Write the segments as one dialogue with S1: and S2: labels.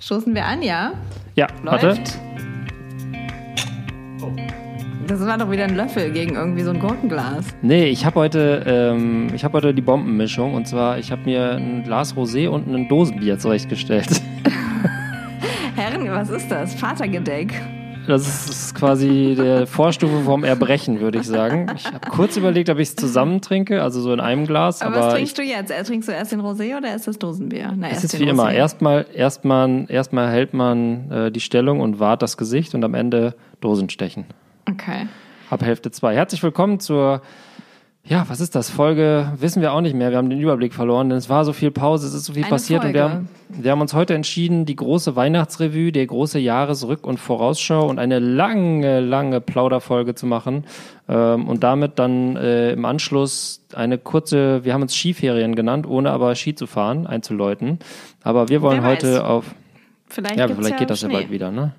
S1: Stoßen wir an, ja?
S2: Ja,
S1: Läuft.
S2: warte.
S1: Das war doch wieder ein Löffel gegen irgendwie so ein Gurkenglas.
S2: Nee, ich habe heute, ähm, ich hab heute die Bombenmischung. Und zwar, ich habe mir ein Glas Rosé und ein Dosenbier zurechtgestellt.
S1: Herren, was ist das? Vatergedeck.
S2: Das ist quasi der Vorstufe vom Erbrechen, würde ich sagen. Ich habe kurz überlegt, ob ich es zusammen trinke, also so in einem Glas.
S1: Aber,
S2: Aber,
S1: was trinkst du jetzt? Äh, Trinkst du erst den Rosé oder erst das Dosenbier? Na,
S2: es ist wie immer.
S1: Rosé.
S2: Erstmal, erstmal, erstmal hält man äh, die Stellung und wahrt das Gesicht und am Ende Dosenstechen.
S1: Okay.
S2: Ab Hälfte 2. Herzlich willkommen zur, ja, was ist das? Folge, wissen wir auch nicht mehr. Wir haben den Überblick verloren, denn es war so viel Pause, es ist so viel
S1: Eine
S2: passiert und wir
S1: Folge.
S2: haben, wir haben uns heute entschieden, die große Weihnachtsrevue, der große Jahresrück- und Vorausschau und eine lange, lange Plauderfolge zu machen ähm, und damit dann äh, im Anschluss eine kurze, wir haben uns Skiferien genannt, ohne aber Ski zu fahren, einzuläuten. Aber wir wollen heute auf
S1: Vielleicht,
S2: ja, vielleicht geht das
S1: Schnee.
S2: ja bald wieder, ne?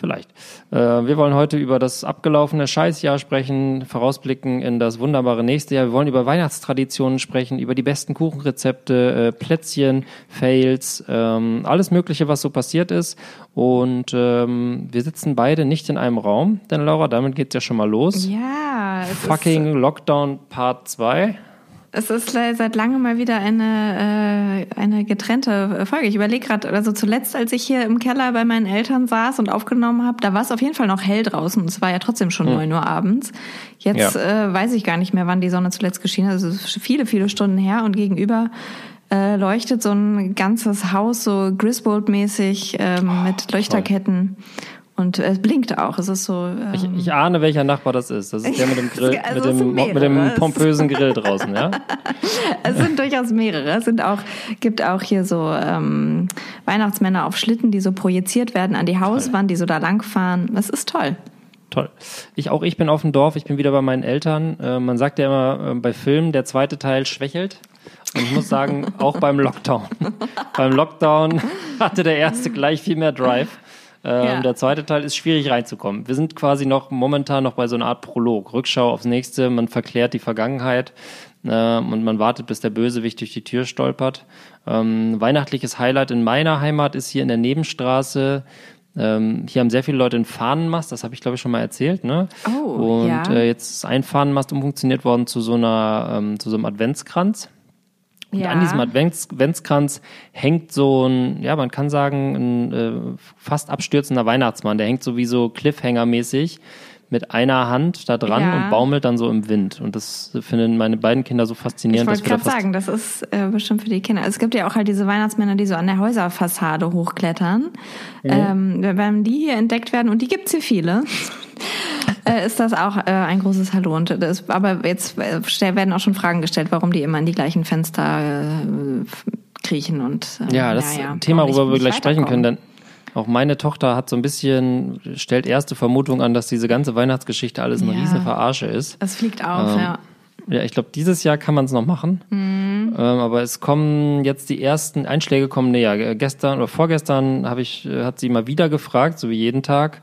S2: Vielleicht. Äh, wir wollen heute über das abgelaufene Scheißjahr sprechen, vorausblicken in das wunderbare nächste Jahr. Wir wollen über Weihnachtstraditionen sprechen, über die besten Kuchenrezepte, äh, Plätzchen, Fails, ähm, alles Mögliche, was so passiert ist. Und ähm, wir sitzen beide nicht in einem Raum, denn Laura, damit geht's ja schon mal los.
S1: Ja,
S2: Fucking Lockdown Part 2.
S1: Ist, es ist seit langem mal wieder eine, äh, eine getrennte Folge. Ich überlege gerade, also zuletzt, als ich hier im Keller bei meinen Eltern saß und aufgenommen habe, da war es auf jeden Fall noch hell draußen. Es war ja trotzdem schon neun Uhr abends. Jetzt
S2: Ja.
S1: äh, weiß ich gar nicht mehr, wann die Sonne zuletzt geschienen hat. Also es ist viele, viele Stunden her und gegenüber äh, leuchtet so ein ganzes Haus so Griswold-mäßig ähm, mit Leuchterketten. Und es blinkt auch. Es ist so. Ähm,
S2: Ich, ich ahne, welcher Nachbar das ist. Das ist der mit dem Grill,
S1: Also
S2: mit, dem, mit dem pompösen Grill draußen, ja?
S1: Es sind durchaus mehrere. Es sind auch, gibt auch hier so ähm, Weihnachtsmänner auf Schlitten, die so projiziert werden an die Hauswand, die so da langfahren. Das ist toll.
S2: Toll. Ich auch, ich bin auf dem Dorf, ich bin wieder bei meinen Eltern. Äh, man sagt ja immer äh, bei Filmen, der zweite Teil schwächelt. Und ich muss sagen, auch beim Lockdown. beim Lockdown hatte der erste gleich viel mehr Drive. Ähm,
S1: Ja.
S2: Der zweite Teil ist schwierig reinzukommen. Wir sind quasi noch momentan noch bei so einer Art Prolog, Rückschau aufs nächste. Man verklärt die Vergangenheit ähm, und man wartet, bis der Bösewicht durch die Tür stolpert. Ähm, weihnachtliches Highlight in meiner Heimat ist hier in der Nebenstraße. Ähm, hier haben sehr viele Leute einen Fahnenmast, das habe ich glaube ich schon mal erzählt, ne?
S1: Oh,
S2: Und
S1: ja.
S2: äh, jetzt ist ein Fahnenmast umfunktioniert worden zu so einer, ähm, zu so einem Adventskranz. Und
S1: ja.
S2: an diesem Advents Adventskranz hängt so ein, ja, man kann sagen, ein äh, fast abstürzender Weihnachtsmann. Der hängt so wie so Cliffhanger-mäßig mit einer Hand da dran
S1: Ja.
S2: und baumelt dann so im Wind. Und das finden meine beiden Kinder so
S1: ich
S2: faszinierend,
S1: wollte
S2: wir da
S1: gerade sagen, das ist äh, bestimmt für die Kinder. Es gibt ja auch halt diese Weihnachtsmänner, die so an der Häuserfassade hochklettern. Ähm, wenn die hier entdeckt werden, und die gibt's hier viele, äh, ist das auch äh, ein großes Hallo. Und das, aber jetzt äh, werden auch schon Fragen gestellt, warum die immer in die gleichen Fenster äh, kriechen und äh,
S2: Ja, das ist
S1: ja,
S2: ein Thema, worüber wir gleich sprechen können, denn auch meine Tochter hat so ein bisschen, stellt erste Vermutung an, dass diese ganze Weihnachtsgeschichte alles eine
S1: Ja.
S2: riesen Verarsche ist.
S1: Es fliegt auf,
S2: Ähm,
S1: ja.
S2: Ja, ich glaube, dieses Jahr kann man es noch machen. Ähm, aber es kommen jetzt die ersten Einschläge kommen näher. Äh, Gestern oder vorgestern habe ich, äh, hat sie mal wieder gefragt, so wie jeden Tag,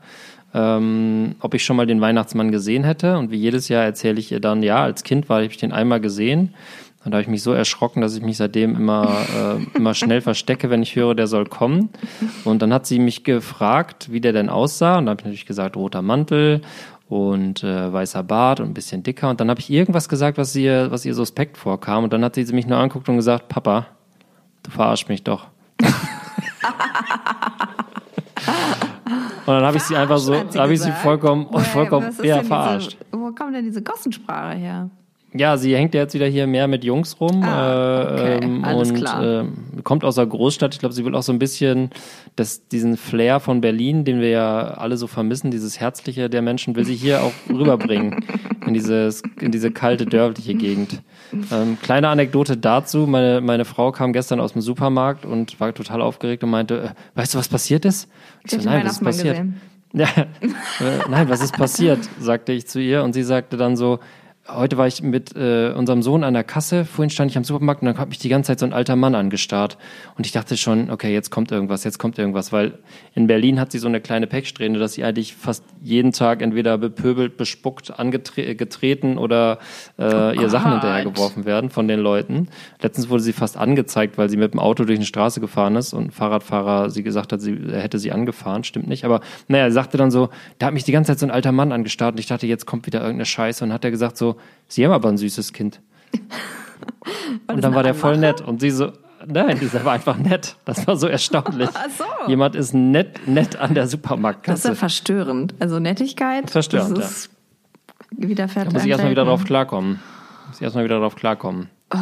S2: ähm, ob ich schon mal den Weihnachtsmann gesehen hätte. Und wie jedes Jahr erzähle ich ihr dann, ja, als Kind war ich den einmal gesehen. Und da habe ich mich so erschrocken, dass ich mich seitdem immer, äh, immer schnell verstecke, wenn ich höre, der soll kommen. Und dann hat sie mich gefragt, wie der denn aussah. Und da habe ich natürlich gesagt, roter Mantel und äh, weißer Bart und ein bisschen dicker. Und dann habe ich irgendwas gesagt, was ihr, was ihr suspekt vorkam. Und dann hat sie mich nur angeguckt und gesagt, Papa, du verarsch mich doch. Und dann habe ich sie einfach so, habe ich sie vollkommen, vollkommen ja, verarscht.
S1: Diese, wo kommt denn diese Gossensprache her?
S2: Ja, sie hängt ja jetzt wieder hier mehr mit Jungs rum
S1: Ah, okay,
S2: äh, ähm,
S1: alles
S2: und
S1: klar.
S2: ähm, kommt aus der Großstadt. Ich glaube, sie will auch so ein bisschen das, diesen Flair von Berlin, den wir ja alle so vermissen, dieses Herzliche der Menschen, will sie hier auch rüberbringen in, dieses, in diese kalte, dörfliche Gegend. Ähm, kleine Anekdote dazu. Meine, meine Frau kam gestern aus dem Supermarkt und war total aufgeregt und meinte, äh, weißt du, was passiert ist? Ich
S1: Ich
S2: so, nein, was ist passiert?
S1: gesehen.
S2: Ja, äh, nein, was ist passiert? sagte ich zu ihr und sie sagte dann so, heute war ich mit äh, unserem Sohn an der Kasse, vorhin stand ich am Supermarkt und dann hat mich die ganze Zeit so ein alter Mann angestarrt. Und ich dachte schon, okay, jetzt kommt irgendwas, jetzt kommt irgendwas, weil in Berlin hat sie so eine kleine Pechsträhne, dass sie eigentlich fast jeden Tag entweder bepöbelt, bespuckt, angetreten oder äh, ihr Sachen hinterhergeworfen werden von den Leuten. Letztens wurde sie fast angezeigt, weil sie mit dem Auto durch eine Straße gefahren ist und ein Fahrradfahrer sie gesagt hat, sie er hätte sie angefahren. Stimmt nicht. Aber naja, er sagte dann so, da hat mich die ganze Zeit so ein alter Mann angestarrt und ich dachte, jetzt kommt wieder irgendeine Scheiße. Und hat er gesagt so, Sie haben aber ein süßes Kind. und dann war der voll nett. Und sie so, nein, dieser war einfach nett. Das war so erstaunlich. Ach so. Jemand ist nett, nett an der Supermarktkasse.
S1: Das ist ja verstörend. Also Nettigkeit.
S2: Verstörend,
S1: das ist ja. wieder
S2: Da muss ich erstmal wieder drauf klarkommen. Muss ich erstmal wieder drauf klarkommen.
S1: Oh,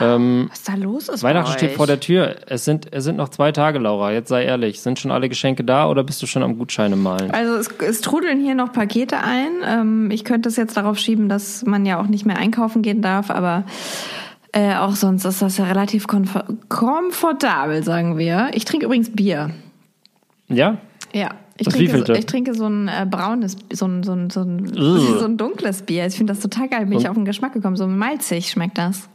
S1: ähm, was da los ist?
S2: Weihnachten steht vor der Tür. Es sind, es sind noch zwei Tage, Laura. Jetzt sei ehrlich. Sind schon alle Geschenke da oder bist du schon am Gutscheine malen?
S1: Also es, es trudeln hier noch Pakete ein. Ähm, ich könnte es jetzt darauf schieben, dass man ja auch nicht mehr einkaufen gehen darf, aber äh, auch sonst ist das ja relativ komfort komfortabel, sagen wir. Ich trinke übrigens Bier.
S2: Ja?
S1: Ja. Ich trinke, so, ich trinke so ein äh, braunes, so ein, so ein, so ein, so ein dunkles Bier. Ich finde das total geil. Bin ich auf den Geschmack gekommen. So malzig schmeckt das.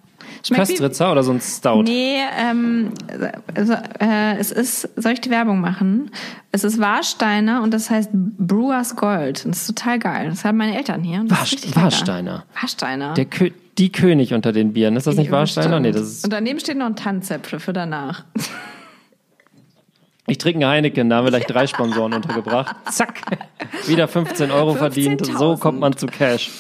S2: Schmeckt Köstritzer oder so ein Stout?
S1: Nee, ähm, also, äh, es ist, soll ich die Werbung machen? Es ist Warsteiner und das heißt Brewers Gold. Das ist total geil. Das haben meine Eltern hier.
S2: War, Warsteiner.
S1: Warsteiner.
S2: Der Kö die König unter den Bieren. Ist das nicht Warsteiner? Nee, das ist.
S1: Und daneben steht noch ein Tanzäpfel für danach.
S2: Ich trinke einen Heineken, da haben wir gleich drei Sponsoren untergebracht. Zack, wieder 15 Euro 15 verdient. So kommt man zu Cash.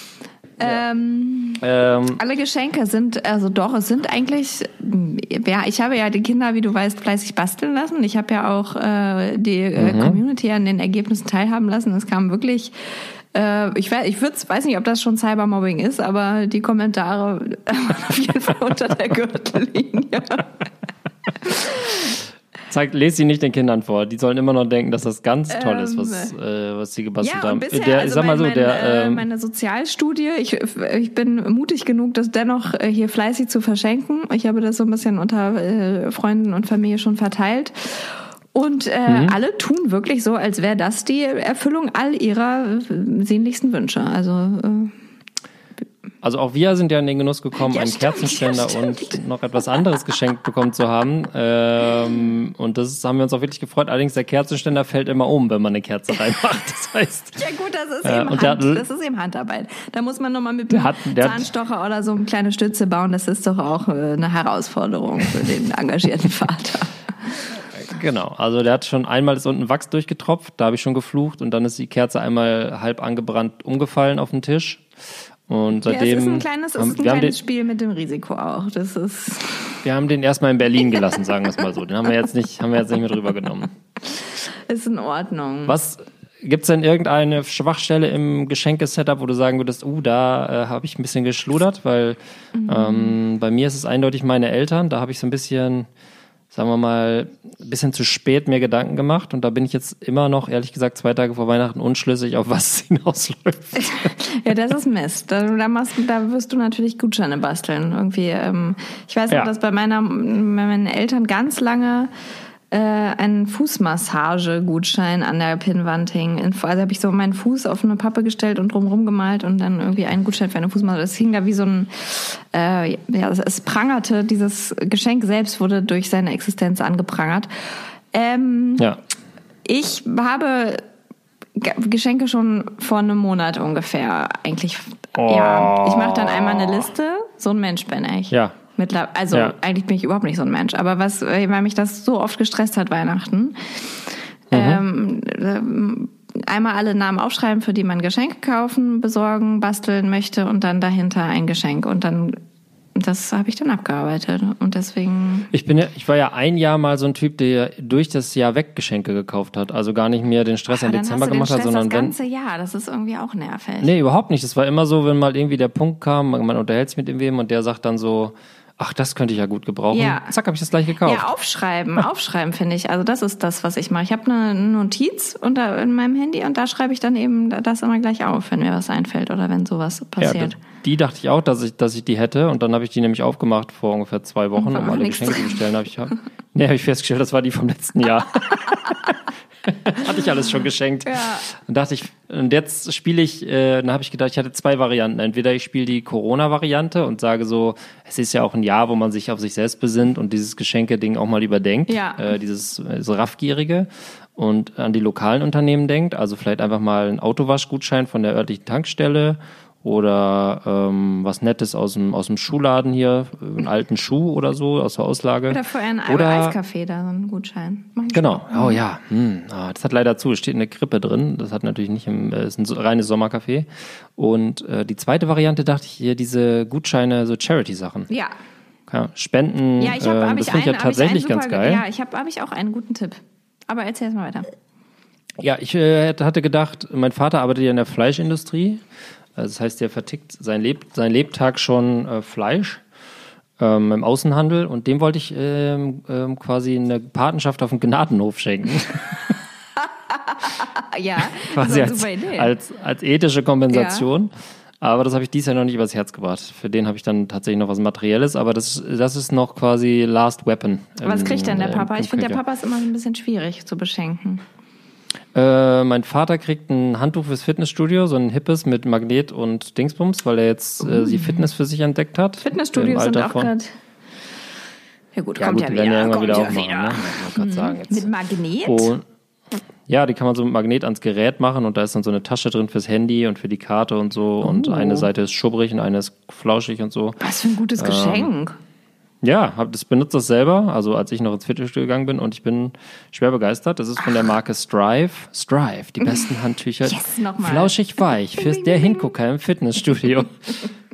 S1: Ähm, ähm, alle Geschenke sind, also doch, es sind eigentlich, ja, ich habe ja die Kinder, wie du weißt, fleißig basteln lassen. Ich habe ja auch äh, die äh, mhm. Community an den Ergebnissen teilhaben lassen. Es kam wirklich äh, ich weiß, ich würd's, weiß nicht, ob das schon Cybermobbing ist, aber die Kommentare waren auf jeden Fall unter der Gürtellinie.
S2: Zeigt, lest sie nicht den Kindern vor. Die sollen immer noch denken, dass das ganz toll ist, was, ähm, äh, was sie gebastelt
S1: ja,
S2: haben.
S1: Bisher, der, also sag mal so, mein, der, äh, ähm, meine Sozialstudie, ich, ich bin mutig genug, das dennoch äh, hier fleißig zu verschenken. Ich habe das so ein bisschen unter äh, Freunden und Familie schon verteilt. Und äh, mhm. alle tun wirklich so, als wäre das die Erfüllung all ihrer äh, sehnlichsten Wünsche. Also äh,
S2: also auch wir sind ja in den Genuss gekommen, ja, einen stimmt, Kerzenständer ja, und noch etwas anderes geschenkt bekommen zu haben. Ähm, und das haben wir uns auch wirklich gefreut. Allerdings der Kerzenständer fällt immer um, wenn man eine Kerze reinmacht. Das heißt.
S1: ja gut, das ist, äh, eben, Hand, hat, das ist eben Handarbeit. Da muss man nochmal mit einem Zahnstocher hat, oder so eine kleine Stütze bauen. Das ist doch auch äh, eine Herausforderung für den engagierten Vater.
S2: Genau, also der hat schon einmal ist unten Wachs durchgetropft, da habe ich schon geflucht und dann ist die Kerze einmal halb angebrannt umgefallen auf den Tisch. Und seitdem. Ja, es ist
S1: ein kleines, haben, ist ein kleines den, Spiel mit dem Risiko auch. Das ist.
S2: Wir haben den erstmal in Berlin gelassen, sagen wir es mal so. Den haben wir jetzt nicht, haben wir jetzt nicht mehr drüber genommen.
S1: Ist in Ordnung.
S2: Was Gibt es denn irgendeine Schwachstelle im Geschenkesetup, wo du sagen würdest, uh, da äh, habe ich ein bisschen geschludert? Weil mhm. ähm, bei mir ist es eindeutig meine Eltern. Da habe ich so ein bisschen sagen wir mal, ein bisschen zu spät mir Gedanken gemacht und da bin ich jetzt immer noch, ehrlich gesagt, zwei Tage vor Weihnachten unschlüssig, auf was es hinausläuft.
S1: ja, das ist Mist. Da, da, machst, da wirst du natürlich Gutscheine basteln. Irgendwie, ähm, ich weiß noch, ja. dass bei meiner, bei meinen Eltern ganz lange äh, einen Fußmassage-Gutschein an der Pinnwand hing. Also habe ich so meinen Fuß auf eine Pappe gestellt und drumherum gemalt und dann irgendwie einen Gutschein für eine Fußmassage. Das hing da wie so ein, äh, ja, es prangerte, dieses Geschenk selbst wurde durch seine Existenz angeprangert. Ähm, ja. Ich habe Geschenke schon vor einem Monat ungefähr eigentlich. Oh. Ja, ich mache dann einmal eine Liste. So ein Mensch bin ich.
S2: Ja.
S1: Mittlerweile, also ja. eigentlich bin ich überhaupt nicht so ein Mensch, aber was, weil mich das so oft gestresst hat, Weihnachten. Mhm. Ähm, einmal alle Namen aufschreiben, für die man Geschenke kaufen, besorgen, basteln möchte und dann dahinter ein Geschenk und dann das habe ich dann abgearbeitet und deswegen.
S2: Ich bin ja, ich war ja ein Jahr mal so ein Typ, der durch das Jahr weg Geschenke gekauft hat, also gar nicht mehr den Stress im Dezember gemacht hat, sondern
S1: das
S2: wenn.
S1: Das ganze Jahr, das ist irgendwie auch nervig.
S2: Nee, überhaupt nicht. Das war immer so, wenn mal irgendwie der Punkt kam, man unterhält sich mit irgendwem und der sagt dann so, ach, das könnte ich ja gut gebrauchen. Ja. Zack, habe ich das gleich gekauft.
S1: Ja, aufschreiben, aufschreiben finde ich. Also das ist das, was ich mache. Ich habe eine Notiz unter in meinem Handy und da schreibe ich dann eben das immer gleich auf, wenn mir was einfällt oder wenn sowas passiert. Ja,
S2: die dachte ich auch, dass ich, dass ich die hätte und dann habe ich die nämlich aufgemacht vor ungefähr zwei Wochen, um alle Geschenke zu bestellen. Hab ich, nee, habe ich festgestellt, das war die vom letzten Jahr. Hatte ich alles schon geschenkt.
S1: Ja.
S2: Und dachte ich, und jetzt spiele ich, äh, dann habe ich gedacht, ich hatte zwei Varianten. Entweder ich spiele die Corona-Variante und sage so, es ist ja auch ein Jahr, wo man sich auf sich selbst besinnt und dieses Geschenke-Ding auch mal überdenkt.
S1: Ja.
S2: Äh, dieses äh, so raffgierige und an die lokalen Unternehmen denkt. Also vielleicht einfach mal einen Autowaschgutschein von der örtlichen Tankstelle oder ähm, was Nettes aus dem, aus dem Schuhladen hier, einen alten Schuh oder so aus der Auslage.
S1: Oder für einen
S2: Oder-
S1: Eiskaffee da, so einen Gutschein.
S2: Genau. Oh ja. Hm. Ah, das hat leider zu. Es steht eine Krippe drin. Das hat natürlich nicht im, äh, ist ein reines Sommercafé. Und äh, die zweite Variante dachte ich hier diese Gutscheine, so Charity-Sachen.
S1: Ja.
S2: Ja, Spenden.
S1: Ja, ich hab
S2: das
S1: ich
S2: finde ich ja
S1: hab ich
S2: tatsächlich
S1: super,
S2: ganz geil.
S1: Ja, ich habe hab ich auch einen guten Tipp. Aber erzähl erst mal weiter.
S2: Ja, ich äh, hatte gedacht, mein Vater arbeitet ja in der Fleischindustrie. Also Das heißt, er vertickt sein, Leb sein Lebtag schon äh, Fleisch ähm, im Außenhandel und dem wollte ich ähm, ähm, quasi eine Patenschaft auf dem Gnadenhof schenken.
S1: Ja,
S2: quasi als, als, als ethische Kompensation. Aber das habe ich dieses Jahr noch nicht übers Herz gebracht. Für den habe ich dann tatsächlich noch was Materielles, aber das, das ist noch quasi Last Weapon.
S1: Was kriegt denn der
S2: äh,
S1: Papa? Ich finde, der. Papa ist immer ein bisschen schwierig zu beschenken.
S2: Äh, mein Vater kriegt ein Handtuch fürs Fitnessstudio, so ein hippes mit Magnet und Dingsbums, weil er jetzt äh, die Fitness für sich entdeckt hat.
S1: Fitnessstudios sind auch gerade. Ja gut,
S2: Ja,
S1: kommt
S2: gut,
S1: ja wieder.
S2: werden ja
S1: kommt
S2: wieder
S1: ja
S2: aufmachen.
S1: wieder.
S2: Ne? Ich wollte gerade sagen.
S1: Mit Magnet?
S2: Und, ja, die kann man so mit Magnet ans Gerät machen und da ist dann so eine Tasche drin fürs Handy und für die Karte und so. Und
S1: Oh.
S2: eine Seite ist schubbrig und eine ist flauschig und so.
S1: Was für ein gutes
S2: Ähm,
S1: Geschenk.
S2: Ja, hab das benutzt das selber, also als ich noch ins Fitnessstudio gegangen bin und ich bin schwer begeistert. Das ist von der Marke Strive. Strive, die besten Handtücher.
S1: Yes.
S2: Flauschig weich für der Hingucker im Fitnessstudio.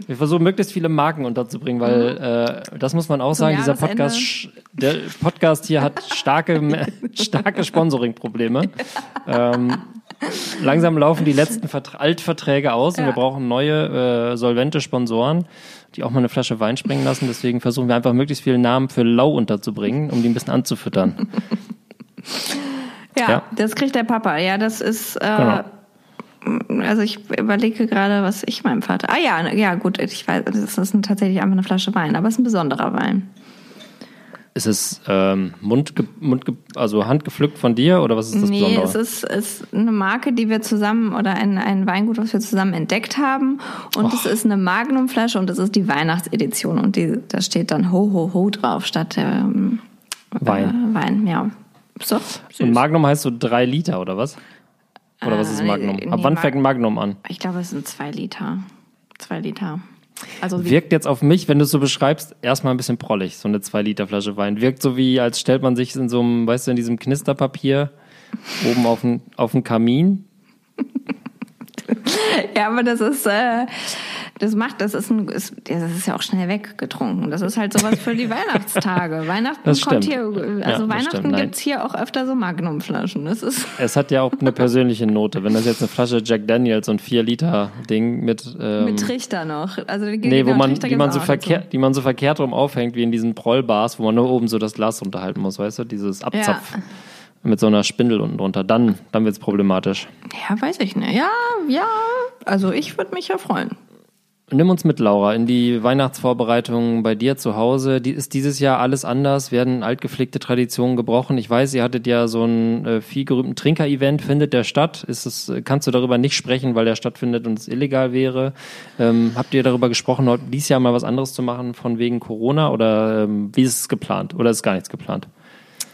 S2: Wir versuchen möglichst viele Marken unterzubringen, weil äh, das muss man auch sagen, dieser. Podcast, der Podcast hier hat starke, starke Sponsoring-Probleme. Ähm, langsam laufen die letzten Vertra Altverträge aus und
S1: Ja.
S2: wir brauchen neue, äh, solvente Sponsoren, die auch mal eine Flasche Wein springen lassen. Deswegen versuchen wir einfach möglichst viele Namen für Lau unterzubringen, um die ein bisschen anzufüttern.
S1: Ja,
S2: ja.
S1: das kriegt der Papa. Ja, das ist. Äh,
S2: Genau.
S1: Also ich überlege gerade, was ich meinem Vater. Ah ja, ja gut, ich weiß, das ist tatsächlich einfach eine Flasche Wein, aber es ist ein besonderer Wein.
S2: Ist es ähm, Mund, Mund, also handgepflückt von dir oder was ist das
S1: nee,
S2: Besondere?
S1: es ist, es ist eine Marke, die wir zusammen oder ein, ein Weingut, was wir zusammen entdeckt haben. Und es ist eine Magnumflasche und es ist die Weihnachtsedition. Und die, da steht dann Ho Ho Ho drauf statt ähm,
S2: Wein.
S1: Äh, Wein, ja. So, süß.
S2: Und Magnum heißt so drei Liter oder was? Oder was ist
S1: Äh,
S2: Magnum?
S1: nee,
S2: Ab wann
S1: Mag-
S2: fängt Magnum an?
S1: Ich glaube, es sind zwei Liter. Zwei Liter. Also
S2: Wirkt jetzt auf mich, wenn du es so beschreibst, erstmal ein bisschen prollig, so eine 2 Liter Flasche Wein. Wirkt so wie, als stellt man sich in so einem, weißt du, in diesem Knisterpapier oben auf den, auf den Kamin.
S1: ja, aber das ist, äh, das macht, das ist ein, ist, ja, das ist ja auch schnell weggetrunken. Das ist halt sowas für die Weihnachtstage. Weihnachten
S2: Das
S1: kommt
S2: stimmt.
S1: hier, also
S2: Ja,
S1: Weihnachten gibt's hier auch öfter so Magnumflaschen. Das ist,
S2: Es hat ja auch eine persönliche Note. Wenn das jetzt eine Flasche Jack Daniels und 4 Liter Ding mit, ähm,
S1: mit Trichter noch. Also die
S2: nee, wo man,
S1: Trichter
S2: die man, so verkehrt, die man so verkehrt rum aufhängt, wie in diesen Prollbars, wo man nur oben so das Glas runterhalten muss, weißt du? Dieses Abzapf mit so einer Spindel unten drunter. Dann, dann wird's problematisch.
S1: dazu. Ja, weiß ich nicht. Ja, ja. Also ich würde mich ja freuen.
S2: Nimm uns mit, Laura, in die Weihnachtsvorbereitungen bei dir zu Hause. Die, ist dieses Jahr alles anders? Werden altgepflegte Traditionen gebrochen? Ich weiß, ihr hattet ja so einen äh, viel gerühmten Trinker-Event, findet der statt? Ist es, kannst du darüber nicht sprechen, weil der stattfindet und es illegal wäre? Ähm, habt ihr darüber gesprochen, heute dieses Jahr mal was anderes zu machen von wegen Corona oder ähm, wie ist es geplant? Oder ist gar nichts geplant?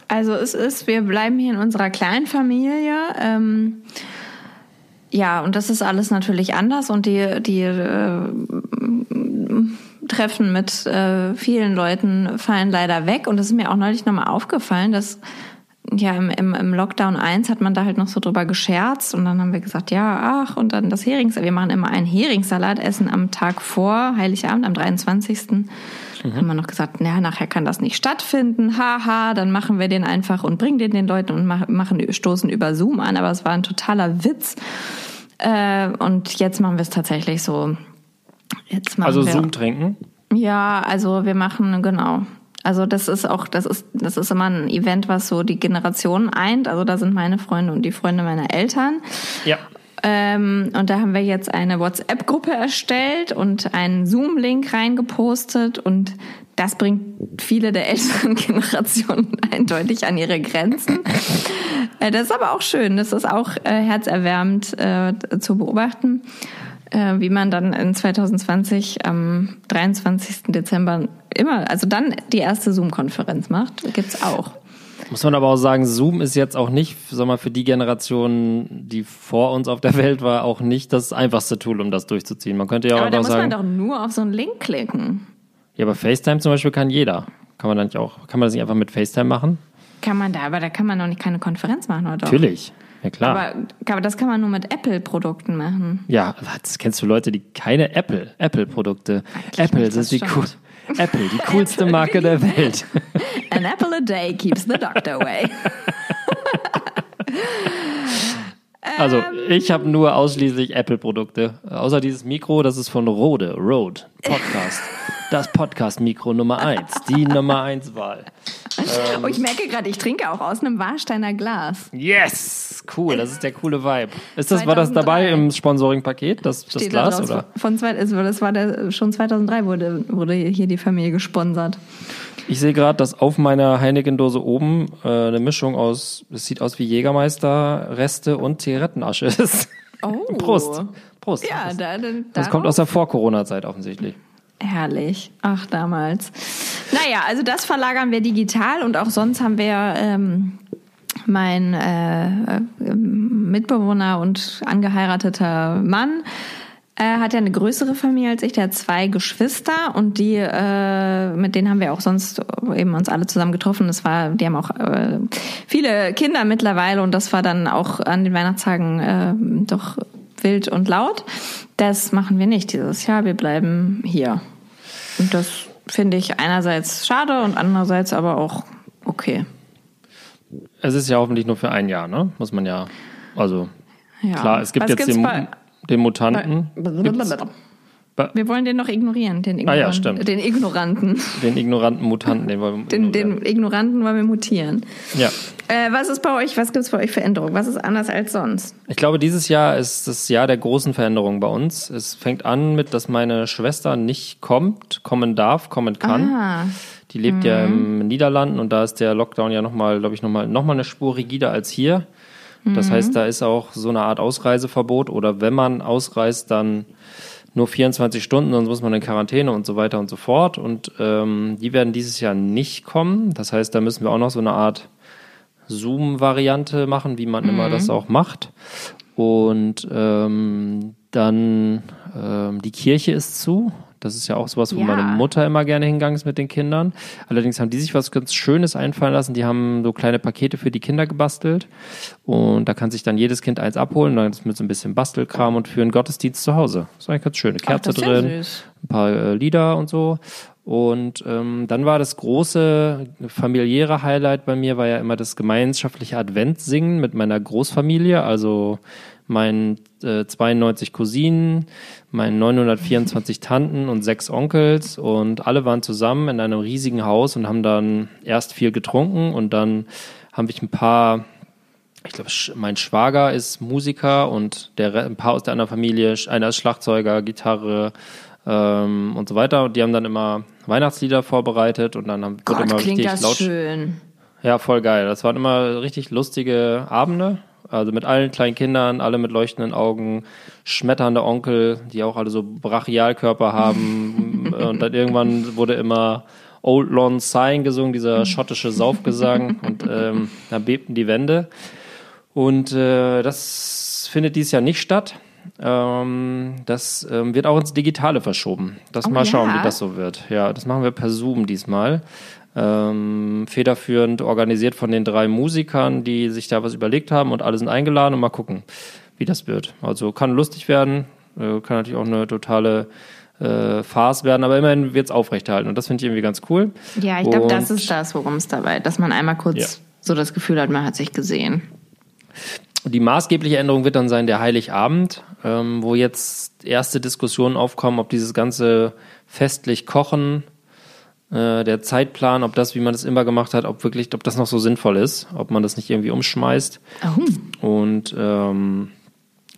S1: Also es ist, wir bleiben hier in unserer kleinen Familie. Ähm, ja, und das ist alles natürlich anders und die, die äh, Treffen mit äh, vielen Leuten fallen leider weg. Und es ist mir auch neulich nochmal aufgefallen, dass ja im, im, im Lockdown 1 hat man da halt noch so drüber gescherzt und dann haben wir gesagt, ja, ach, und dann das Heringssalat. Wir machen immer einen Heringssalat, essen am Tag vor Heiligabend, am 23. Haben wir noch gesagt, ja, nachher kann das nicht stattfinden, haha, dann machen wir den einfach und bringen den den Leuten und mach- machen, stoßen über Zoom an, aber es war ein totaler Witz. Äh, und jetzt machen wir es tatsächlich so. Jetzt machen
S2: Also
S1: wir,
S2: Zoom trinken?
S1: ja, also wir machen, genau. Also das ist auch, das ist, das ist immer ein Event, was so die Generationen eint. Also da sind meine Freunde und die Freunde meiner Eltern.
S2: Ja.
S1: Ähm, und da haben wir jetzt eine WhatsApp-Gruppe erstellt und einen Zoom-Link reingepostet und das bringt viele der älteren Generationen eindeutig an ihre Grenzen. Äh, das ist aber auch schön. Das ist auch äh, herzerwärmend äh, zu beobachten, äh, wie man dann in 2020 am 23. Dezember immer, also dann die erste Zoom-Konferenz macht. Gibt's auch.
S2: Muss man aber auch sagen, Zoom ist jetzt auch nicht, sag mal, für die Generation, die vor uns auf der Welt war, auch nicht das einfachste Tool, um das durchzuziehen. Man könnte ja auch
S1: aber da muss
S2: sagen.
S1: man doch nur auf so einen Link klicken.
S2: Ja, aber FaceTime zum Beispiel kann jeder. Kann man dann nicht auch, kann man das nicht einfach mit FaceTime machen?
S1: Kann man da, aber da kann man noch nicht keine Konferenz machen, oder?
S2: Natürlich. Ja, klar.
S1: Aber, aber das kann man nur mit Apple-Produkten machen.
S2: ja, was kennst du Leute, die keine Apple, Apple-Produkte. Apple, das ist die
S1: das
S2: cool. Apple, die coolste Marke der Welt.
S1: An apple a day keeps the doctor away.
S2: Also, ich habe nur ausschließlich Apple-Produkte. Außer dieses Mikro, das ist von Rode, Rode, Podcast. Das Podcast-Mikro Nummer 1, die Nummer 1-Wahl. Ähm,
S1: oh, ich merke gerade, ich trinke auch aus einem Warsteiner Glas.
S2: Yes! Cool, das ist der coole Vibe. Ist das, war das dabei im Sponsoring-Paket, das, das Glas?
S1: Da
S2: oder?
S1: Von also das war der, schon 2003 wurde, wurde hier die Familie gesponsert.
S2: Ich sehe gerade, dass auf meiner Heineken-Dose oben äh, eine Mischung aus, es sieht aus wie Jägermeister-Reste und Zigarettenasche ist.
S1: Oh.
S2: Prost. Prost.
S1: Ja,
S2: Prost.
S1: Da, da,
S2: das kommt aus der Vor-Corona-Zeit offensichtlich.
S1: Herrlich. Ach, damals. Naja, also das verlagern wir digital und auch sonst haben wir ähm, mein äh, äh, Mitbewohner und angeheirateter Mann äh, hat ja eine größere Familie als ich, der hat zwei Geschwister und die, äh, mit denen haben wir auch sonst eben uns alle zusammen getroffen. Das war, die haben auch äh, viele Kinder mittlerweile und das war dann auch an den Weihnachtstagen äh, doch wild und laut. Das machen wir nicht dieses Jahr. Wir bleiben hier. Und das finde ich einerseits schade und andererseits aber auch okay.
S2: Es ist ja hoffentlich nur für ein Jahr, ne? Muss man ja, also
S1: Ja.
S2: klar, es gibt
S1: Was
S2: jetzt den, den Mutanten,
S1: Wir wollen den noch ignorieren, den
S2: Ah
S1: Ignoranten.
S2: ja, stimmt.
S1: Den Ignoranten.
S2: den ignoranten Mutanten, den wollen wir
S1: Den, den Ignoranten wollen wir mutieren.
S2: Ja.
S1: Äh, was ist bei euch, was gibt's bei euch für Änderungen? Was ist anders als sonst?
S2: Ich glaube, dieses Jahr ist das Jahr der großen Veränderungen bei uns. Es fängt an mit, dass meine Schwester nicht kommt, kommen darf, kommen kann.
S1: Ah,
S2: Die lebt ja in Niederlanden und da ist der Lockdown ja nochmal, glaube ich, nochmal noch mal eine Spur rigider als hier. Das heißt, da ist auch so eine Art Ausreiseverbot oder wenn man ausreist, dann nur 24 Stunden, sonst muss man in Quarantäne und so weiter und so fort. Und ähm, die werden dieses Jahr nicht kommen. Das heißt, da müssen wir auch noch so eine Art Zoom-Variante machen, wie man immer das auch macht. Und ähm, dann ähm, die Kirche ist zu. Das ist ja auch sowas, wo
S1: Ja.
S2: meine Mutter immer gerne hingegangen ist mit den Kindern. Allerdings haben die sich was ganz Schönes einfallen lassen. Die haben so kleine Pakete für die Kinder gebastelt. Und da kann sich dann jedes Kind eins abholen. Dann ist mit so ein bisschen Bastelkram und für einen Gottesdienst zu Hause. Das ist eigentlich ganz schön. Eine Kerze
S1: ja
S2: drin, ein paar äh, Lieder und so. Und ähm, dann war das große familiäre Highlight bei mir war ja immer das gemeinschaftliche Adventssingen mit meiner Großfamilie, also meinen äh, 92 Cousinen, meinen 924 Tanten und sechs Onkels. Und alle waren zusammen in einem riesigen Haus und haben dann erst viel getrunken und dann habe ich ein paar ich glaube, mein Schwager ist Musiker und der, ein paar aus der anderen Familie, einer ist Schlagzeuger, Gitarre ähm, und so weiter. Und die haben dann immer Weihnachtslieder vorbereitet und dann haben, wird
S1: Gott,
S2: immer
S1: klingt
S2: richtig
S1: das
S2: laut.
S1: schön.
S2: Ja, voll geil. Das waren immer richtig lustige Abende. Also mit allen kleinen Kindern, alle mit leuchtenden Augen, schmetternde Onkel, die auch alle so Brachialkörper haben. und dann irgendwann wurde immer Old Lon Sign gesungen, dieser schottische Saufgesang. und ähm, da bebten die Wände. Und äh, das findet dieses Jahr nicht statt. Ähm, das ähm, wird auch ins Digitale verschoben. Das
S1: Oh
S2: mal schauen,
S1: ja?
S2: wie das so wird. Ja, das machen wir per Zoom diesmal. Ähm, federführend organisiert von den drei Musikern, die sich da was überlegt haben und alle sind eingeladen und mal gucken, wie das wird. Also kann lustig werden, äh, kann natürlich auch eine totale äh, Farce werden, aber immerhin wird es aufrechterhalten und das finde ich irgendwie ganz cool.
S1: Ja, ich glaube, das ist das, worum es dabei, dass man einmal kurz
S2: Ja.
S1: so das Gefühl hat, man hat sich gesehen.
S2: Die maßgebliche Änderung wird dann sein der Heiligabend, ähm, wo jetzt erste Diskussionen aufkommen, ob dieses ganze festlich Kochen, äh, der Zeitplan, ob das, wie man das immer gemacht hat, ob wirklich, ob das noch so sinnvoll ist, ob man das nicht irgendwie umschmeißt.
S1: Oh.
S2: Und ähm,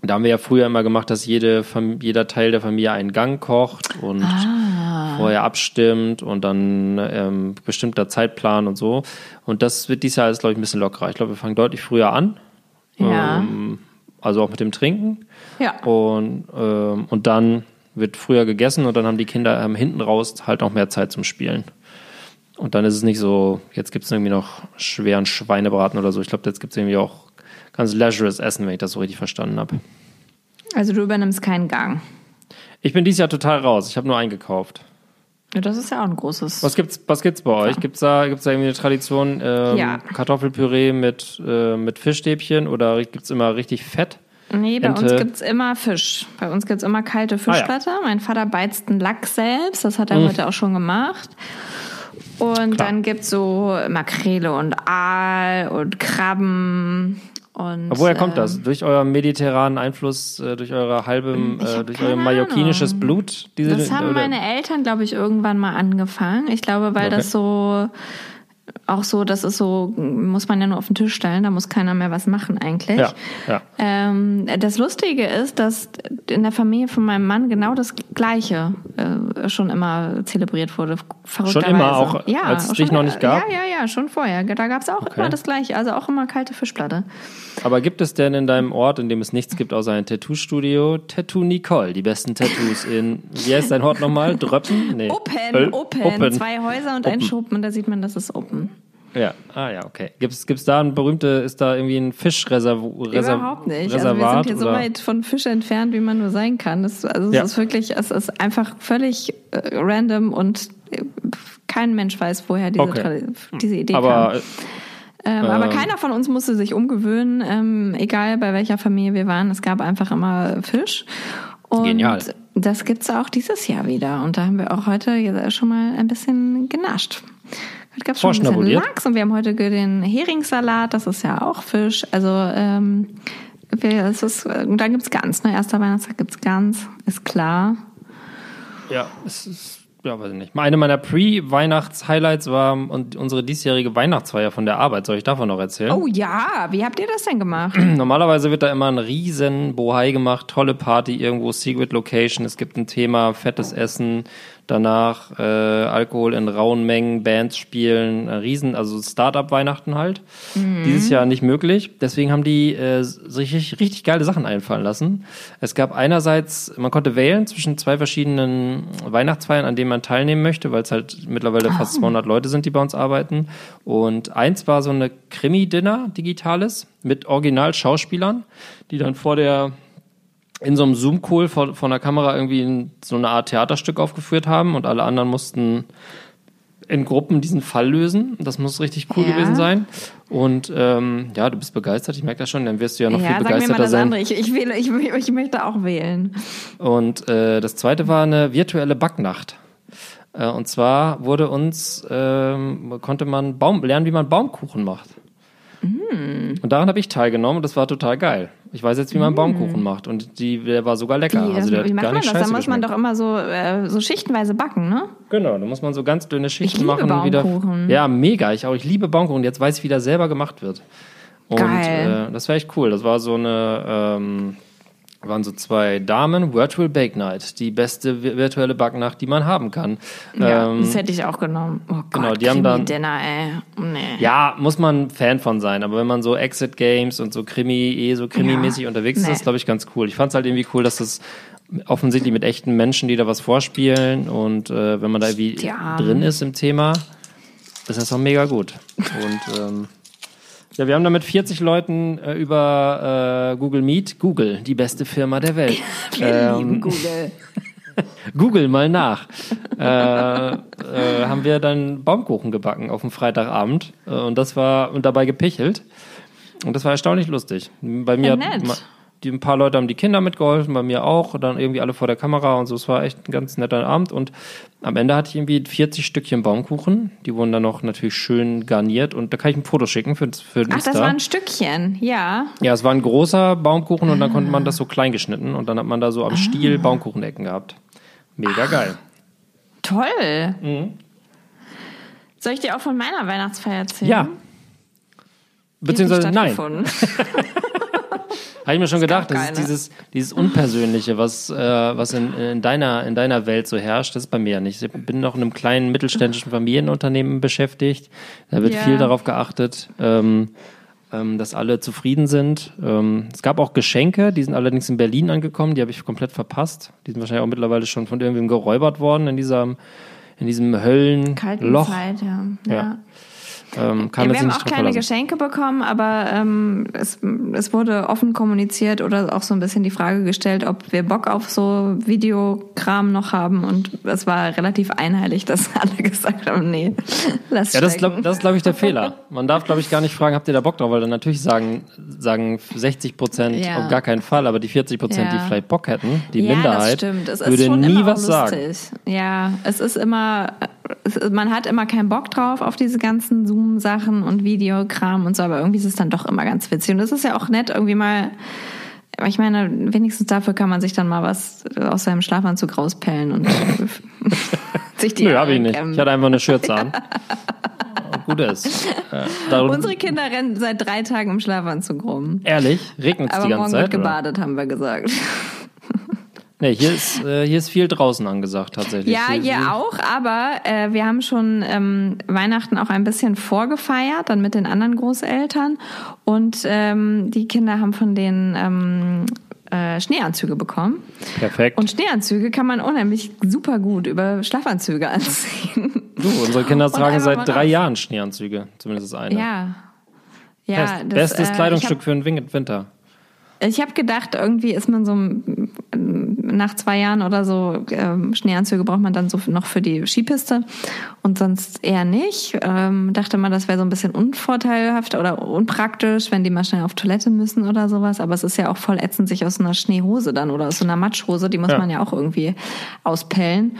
S2: Da haben wir ja früher immer gemacht, dass jede Fam jeder Teil der Familie einen Gang kocht und
S1: Ah.
S2: vorher abstimmt und dann ähm, bestimmter Zeitplan und so. Und das wird dieses Jahr alles, glaube ich, ein bisschen lockerer. Ich glaube, wir fangen deutlich früher an.
S1: Ja.
S2: Ähm, also auch mit dem Trinken.
S1: Ja.
S2: Und, ähm, und dann wird früher gegessen und dann haben die Kinder ähm, hinten raus halt auch mehr Zeit zum Spielen. Und dann ist es nicht so, jetzt gibt es irgendwie noch schweren Schweinebraten oder so. Ich glaube, jetzt gibt es irgendwie auch ganz leisures Essen, wenn ich das so richtig verstanden habe.
S1: Also du übernimmst keinen Gang.
S2: Ich bin dieses Jahr total raus. Ich habe nur eingekauft.
S1: Ja, das ist ja auch ein großes.
S2: Was gibt's, was gibt's bei euch? Gibt's da, gibt's da irgendwie eine Tradition, ähm,
S1: Ja.
S2: Kartoffelpüree mit, äh, mit Fischstäbchen oder gibt's immer richtig Fett?
S1: Nee, bei
S2: Ente.
S1: uns gibt's immer Fisch. Bei uns gibt's immer kalte Fischblätter. Mein Vater beizt einen Lachs selbst. Das hat er heute auch schon gemacht. Und dann gibt's so Makrele und Aal und Krabben. Und,
S2: Aber woher kommt
S1: ähm,
S2: das? Durch euren mediterranen Einfluss, äh, durch eure halbem,
S1: Ich
S2: äh, durch euer mallorquinisches
S1: Ahnung.
S2: Blut? Diese,
S1: Das haben
S2: oder-
S1: meine Eltern, glaube ich, irgendwann mal angefangen. Ich glaube, weil
S2: Okay.
S1: das so auch so, das ist so, muss man ja nur auf den Tisch stellen, da muss keiner mehr was machen eigentlich.
S2: Ja, ja.
S1: Ähm, das Lustige ist, dass in der Familie von meinem Mann genau das Gleiche äh, schon immer zelebriert wurde. Verrückterweise.
S2: immer, auch als es dich
S1: schon,
S2: noch nicht gab?
S1: Ja, ja, ja, schon vorher. Da gab es auch
S2: Okay.
S1: immer das Gleiche, also auch immer kalte Fischplatte.
S2: Aber gibt es denn in deinem Ort, in dem es nichts gibt außer ein Tattoo-Studio, Tattoo Nicole, die besten Tattoos in, wie heißt dein Ort nochmal? Dröppen? Nee.
S1: Open,
S2: Öl?
S1: open, zwei Häuser und ein
S2: Open.
S1: Schuppen, da sieht man, das ist Open.
S2: Ja, ah ja, okay. Gibt's, gibt's da ein berühmte, ist da irgendwie ein Fischreservoir?
S1: Überhaupt nicht. Also wir
S2: Reservat
S1: sind hier so weit von Fisch entfernt, wie man nur sein kann. Das, also es
S2: Ja.
S1: ist wirklich, es ist einfach völlig äh, random und äh, kein Mensch weiß, woher diese,
S2: Okay.
S1: Tradi- diese Idee
S2: Aber
S1: kam. Ähm, aber
S2: ähm,
S1: keiner von uns musste sich umgewöhnen, ähm, egal bei welcher Familie wir waren. Es gab einfach immer Fisch. Und
S2: Genial.
S1: das gibt's auch dieses Jahr wieder. Und da haben wir auch heute jetzt schon mal ein bisschen genascht. Heute gab's schon ein bisschen. Lachs und wir haben heute den Heringssalat, das ist ja auch Fisch. Also ähm, es ist, und dann gibt's Gans, ne? Erster Weihnachtstag gibt's Gans, ist klar.
S2: Ja, es ist, ja, weiß ich nicht. Eine meiner Pre-Weihnachts-Highlights war und unsere diesjährige Weihnachtsfeier von der Arbeit. Soll ich davon noch erzählen?
S1: Oh ja, wie habt ihr das denn gemacht?
S2: Normalerweise wird da immer ein riesen Bohai gemacht, tolle Party, irgendwo Secret Location, es gibt ein Thema, fettes Essen, danach äh, Alkohol in rauen Mengen, Bands spielen, äh, riesen, also Start-up-Weihnachten halt. Dieses Jahr nicht möglich, deswegen haben die äh, sich richtig, richtig geile Sachen einfallen lassen. Es gab einerseits, man konnte wählen zwischen zwei verschiedenen Weihnachtsfeiern, an denen man teilnehmen möchte, weil es halt mittlerweile fast 200 Leute sind, die bei uns arbeiten. Und eins war so eine Krimi-Dinner, digitales, mit Original-Schauspielern, die dann vor der in so einem Zoom-Call vor, vor einer Kamera irgendwie in so eine Art Theaterstück aufgeführt haben und alle anderen mussten in Gruppen diesen Fall lösen. Das muss richtig cool
S1: Ja.
S2: gewesen sein. Und ähm, ja, du bist begeistert, ich merke das schon, dann wirst du ja noch viel
S1: ja, mal
S2: begeisterter
S1: das
S2: sein.
S1: andere. Ich, ich, wähle, ich, ich möchte auch wählen.
S2: Und äh, das zweite war eine virtuelle Backnacht. Äh, und zwar wurde uns, ähm, konnte man Baum, lernen, wie man Baumkuchen macht. Und daran habe ich teilgenommen und das war total geil. Ich weiß jetzt, wie man Baumkuchen macht und die, der war sogar lecker.
S1: Wie,
S2: also der
S1: wie macht
S2: gar
S1: man
S2: nicht
S1: das? Da muss man doch immer so, äh, so schichtenweise backen, ne?
S2: Genau, da muss man so ganz dünne Schichten
S1: liebe
S2: machen. und Wieder,
S1: Baumkuchen.
S2: ja, mega. Ich auch. Ich liebe Baumkuchen. Jetzt weiß ich, wie der selber gemacht wird. Und
S1: Geil.
S2: Äh, das war echt cool. Das war so eine, ähm, waren so zwei Damen, Virtual Bake Night, die beste vi- virtuelle Backnacht, die man haben kann.
S1: Ja,
S2: ähm,
S1: das hätte ich auch genommen. Oh Gott,
S2: genau, die haben dann-
S1: Dinner, ey. Nee.
S2: ja, muss man Fan von sein, aber wenn man so Exit Games und so Krimi, eh so Krimi-mäßig
S1: Ja.
S2: unterwegs ist,
S1: Nee.
S2: ist das, glaube ich, ganz cool. Ich fand es halt irgendwie cool, dass das offensichtlich mit echten Menschen, die da was vorspielen und äh, wenn man da irgendwie drin ist im Thema, ist das auch mega gut. Und ähm, ja, wir haben da mit 40 Leuten äh, über äh, Google Meet, Google, die beste Firma der Welt.
S1: Wir lieben Google.
S2: Google mal nach. äh, äh, haben wir dann Baumkuchen gebacken auf dem Freitagabend äh, und das war und dabei gepichelt und das war erstaunlich lustig. Bei mir
S1: Ja,
S2: hat die ein paar Leute haben die Kinder mitgeholfen, bei mir auch, und dann irgendwie alle vor der Kamera und so. Es war echt ein ganz netter Abend und am Ende hatte ich irgendwie 40 Stückchen Baumkuchen. Die wurden dann noch natürlich schön garniert und da kann ich ein Foto schicken für, für den
S1: Ach, das
S2: Insta.
S1: war ein Stückchen, ja.
S2: Ja, es war ein großer Baumkuchen und dann konnte
S1: Ah.
S2: man das so klein geschnitten und dann hat man da so am Stiel Baumkuchenecken gehabt. Mega geil.
S1: Toll.
S2: Mhm.
S1: Soll ich dir auch von meiner Weihnachtsfeier erzählen?
S2: Ja. Beziehungsweise nein. Habe ich mir schon gedacht, das ist dieses, dieses Unpersönliche, was, äh, was in, in, deiner, in deiner Welt so herrscht, das ist bei mir ja nicht. Ich bin noch in einem kleinen mittelständischen Familienunternehmen beschäftigt. Da wird ja. viel darauf geachtet. Ähm, ähm, dass alle zufrieden sind. Ähm, es gab auch Geschenke, die sind allerdings in Berlin angekommen, die habe ich komplett verpasst. Die sind wahrscheinlich auch mittlerweile schon von irgendwem geräubert worden in dieser in diesem Höllenloch.
S1: Zeit, ja.
S2: ja. ja. Ähm, ja,
S1: wir haben auch kleine Geschenke bekommen, aber ähm, es, es wurde offen kommuniziert oder auch so ein bisschen die Frage gestellt, ob wir Bock auf so Videokram noch haben. Und es war relativ einheitlich, dass alle gesagt haben, nee, lass
S2: Ja, das ist, glaube glaub ich, der Fehler. Man darf, glaube ich, gar nicht fragen, habt ihr da Bock drauf? Weil dann natürlich sagen, sagen 60 Prozent ja. auf gar keinen Fall, aber die 40 Prozent, ja. die vielleicht Bock hätten, die ja, Minderheit, würde nie was sagen.
S1: Ja, es ist immer, man hat immer keinen Bock drauf auf diese ganzen Zoom Zoom-Sachen und Videokram und so, aber irgendwie ist es dann doch immer ganz witzig. Und das ist ja auch nett, irgendwie mal, ich meine, wenigstens dafür kann man sich dann mal was aus seinem Schlafanzug rauspellen und sich die.
S2: Nö, hab ich nicht. Ich hatte einfach eine Schürze an. Gut ist.
S1: Äh, Unsere Kinder rennen seit drei Tagen im Schlafanzug rum.
S2: Ehrlich? Regnet es die ganze Zeit?
S1: Aber morgen wird gebadet, oder? haben wir gesagt.
S2: Nee, hier ist, äh, hier ist viel draußen angesagt tatsächlich.
S1: Ja, hier, hier auch, aber äh, wir haben schon ähm, Weihnachten auch ein bisschen vorgefeiert, dann mit den anderen Großeltern. Und ähm, die Kinder haben von den ähm, äh, Schneeanzüge bekommen.
S2: Perfekt.
S1: Und Schneeanzüge kann man unheimlich super gut über Schlafanzüge anziehen.
S2: Du, unsere Kinder tragen seit drei Jahren Schneeanzüge, zumindest eine.
S1: Ja. Ja,
S2: Best, das, Bestes äh, Kleidungsstück hab, für den Winter.
S1: Ich habe gedacht, irgendwie ist man so nach zwei Jahren oder so ähm, Schneeanzüge braucht man dann so noch für die Skipiste und sonst eher nicht. Ähm, dachte man, das wäre so ein bisschen unvorteilhaft oder unpraktisch, wenn die mal schnell auf Toilette müssen oder sowas. Aber es ist ja auch voll ätzend, sich aus einer Schneehose dann oder aus so einer Matschhose, die muss ja. man ja auch irgendwie auspellen.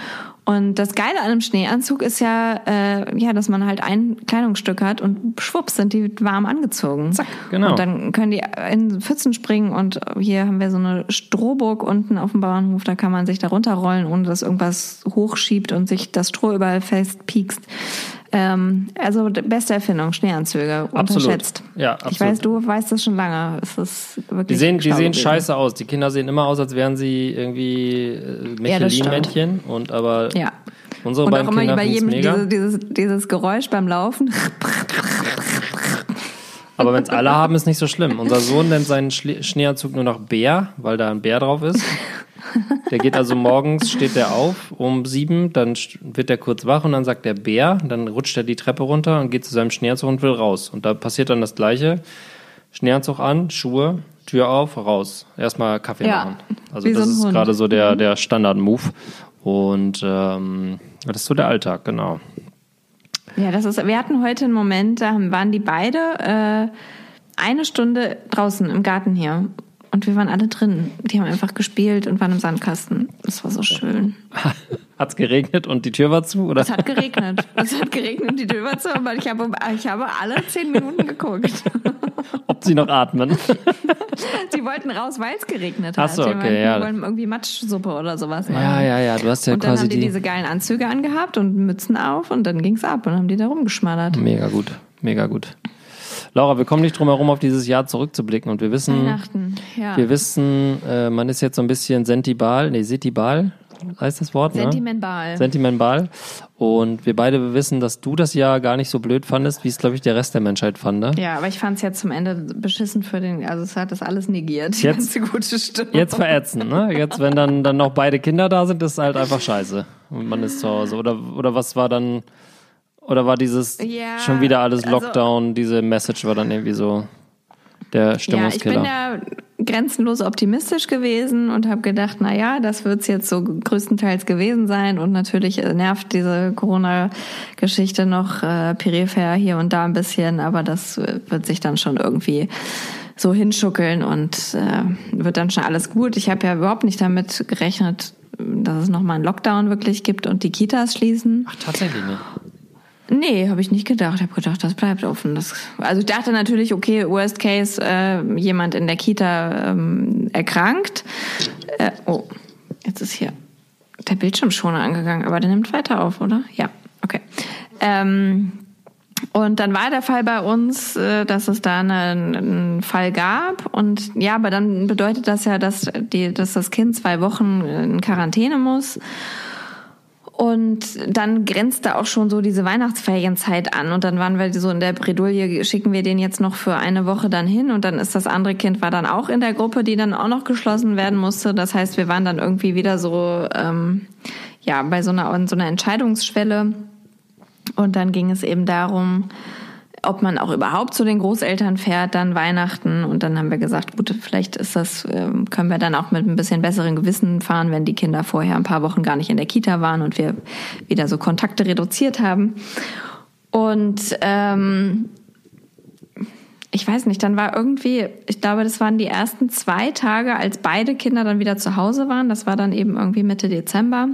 S1: Und das Geile an einem Schneeanzug ist ja, äh, ja, dass man halt ein Kleidungsstück hat und schwupps sind die warm angezogen.
S2: Zack, genau.
S1: Und dann können die in Pfützen springen und hier haben wir so eine Strohburg unten auf dem Bauernhof, da kann man sich da runterrollen, ohne dass irgendwas hochschiebt und sich das Stroh überall festpiekst. Ähm, also beste Erfindung, Schneeanzüge, unterschätzt.
S2: Absolut. Ja, absolut.
S1: Ich weiß, du weißt das schon lange. Es ist wirklich
S2: die sehen, die sehen scheiße aus. Die Kinder sehen immer aus, als wären sie irgendwie äh, Michelin-Männchen. und aber
S1: ja.
S2: unsere
S1: und
S2: beiden
S1: auch immer
S2: Kinder
S1: bei jedem dieses, dieses, dieses Geräusch beim Laufen.
S2: Aber wenn es alle haben, ist nicht so schlimm. Unser Sohn nennt seinen Schneeanzug nur noch Bär, weil da ein Bär drauf ist. Der geht also morgens, steht der auf um sieben, dann wird er kurz wach und dann sagt der Bär, dann rutscht er die Treppe runter und geht zu seinem Schneeanzug und will raus. Und da passiert dann das Gleiche. Schneeanzug an, Schuhe, Tür auf, raus. Erstmal Kaffee ja, machen. Also das so ist gerade so der, der Standard-Move. Und ähm, das ist so der Alltag, genau.
S1: Ja, das ist, wir hatten heute einen Moment, da waren die beide äh, eine Stunde draußen im Garten hier und wir waren alle drin. Die haben einfach gespielt und waren im Sandkasten. Das war so schön.
S2: Hat's geregnet und die Tür war zu, oder?
S1: Es hat geregnet. Es hat geregnet und die Tür war zu, aber ich habe, ich habe alle zehn Minuten geguckt.
S2: Ob sie noch atmen.
S1: sie wollten raus, weil es geregnet
S2: hat. Ach so, okay,
S1: meinten,
S2: ja.
S1: Die wollten irgendwie Matschsuppe oder sowas
S2: machen. Ja, ja, ja, du hast ja
S1: und
S2: quasi
S1: dann haben die,
S2: die
S1: diese geilen Anzüge angehabt und Mützen auf und dann ging's ab und haben die da rumgeschmallert.
S2: Mega gut, mega gut. Laura, wir kommen nicht drum herum, auf dieses Jahr zurückzublicken und wir wissen,
S1: Weihnachten, ja.
S2: wir wissen, äh, man ist jetzt so ein bisschen sentibal, nee, sitibal, heißt das Wort,
S1: Sentimental.
S2: ne? Sentimental. Und wir beide wissen, dass du das Jahr gar nicht so blöd fandest, wie es, glaube ich, der Rest der Menschheit fand. Ne?
S1: Ja, aber ich fand es jetzt zum Ende beschissen für den, also es hat das alles negiert, die
S2: jetzt,
S1: ganze gute Stimmung.
S2: Jetzt verätzen, ne? Jetzt, wenn dann, dann noch beide Kinder da sind, ist es halt einfach scheiße. Und man ist zu Hause. Oder, oder was war dann, oder war dieses
S1: ja,
S2: schon wieder alles also Lockdown, also, diese Message war dann irgendwie so der Stimmungskiller?
S1: Ja, ich bin ja grenzenlos optimistisch gewesen und habe gedacht, na ja, das wird's jetzt so größtenteils gewesen sein und natürlich nervt diese Corona-Geschichte noch äh, peripher hier und da ein bisschen, aber das wird sich dann schon irgendwie so hinschuckeln und äh, wird dann schon alles gut. Ich habe ja überhaupt nicht damit gerechnet, dass es nochmal einen Lockdown wirklich gibt und die Kitas schließen.
S2: Ach, tatsächlich nicht.
S1: Nee, habe ich nicht gedacht. Ich habe gedacht, das bleibt offen. Das, also ich dachte natürlich, okay, worst case, äh, jemand in der Kita ähm, erkrankt. Äh, oh, jetzt ist hier der Bildschirm schon angegangen, aber der nimmt weiter auf, oder? Ja, okay. Ähm, Und dann war der Fall bei uns, äh, dass es da einen, einen Fall gab. Und ja, aber dann bedeutet das ja, dass, die, dass das Kind zwei Wochen in Quarantäne muss. Und dann grenzte auch schon so diese Weihnachtsferienzeit an. Und dann waren wir so in der Bredouille, schicken wir den jetzt noch für eine Woche dann hin. Und dann ist das andere Kind war dann auch in der Gruppe, die dann auch noch geschlossen werden musste. Das heißt, wir waren dann irgendwie wieder so, ähm, ja, bei so einer, so einer Entscheidungsschwelle. Und dann ging es eben darum, ob man auch überhaupt zu den Großeltern fährt, dann Weihnachten. Und dann haben wir gesagt, gut, vielleicht ist das, ähm, können wir dann auch mit ein bisschen besseren Gewissen fahren, wenn die Kinder vorher ein paar Wochen gar nicht in der Kita waren und wir wieder so Kontakte reduziert haben. Und ähm, ich weiß nicht, dann war irgendwie, ich glaube, das waren die ersten zwei Tage, als beide Kinder dann wieder zu Hause waren. Das war dann eben irgendwie Mitte Dezember.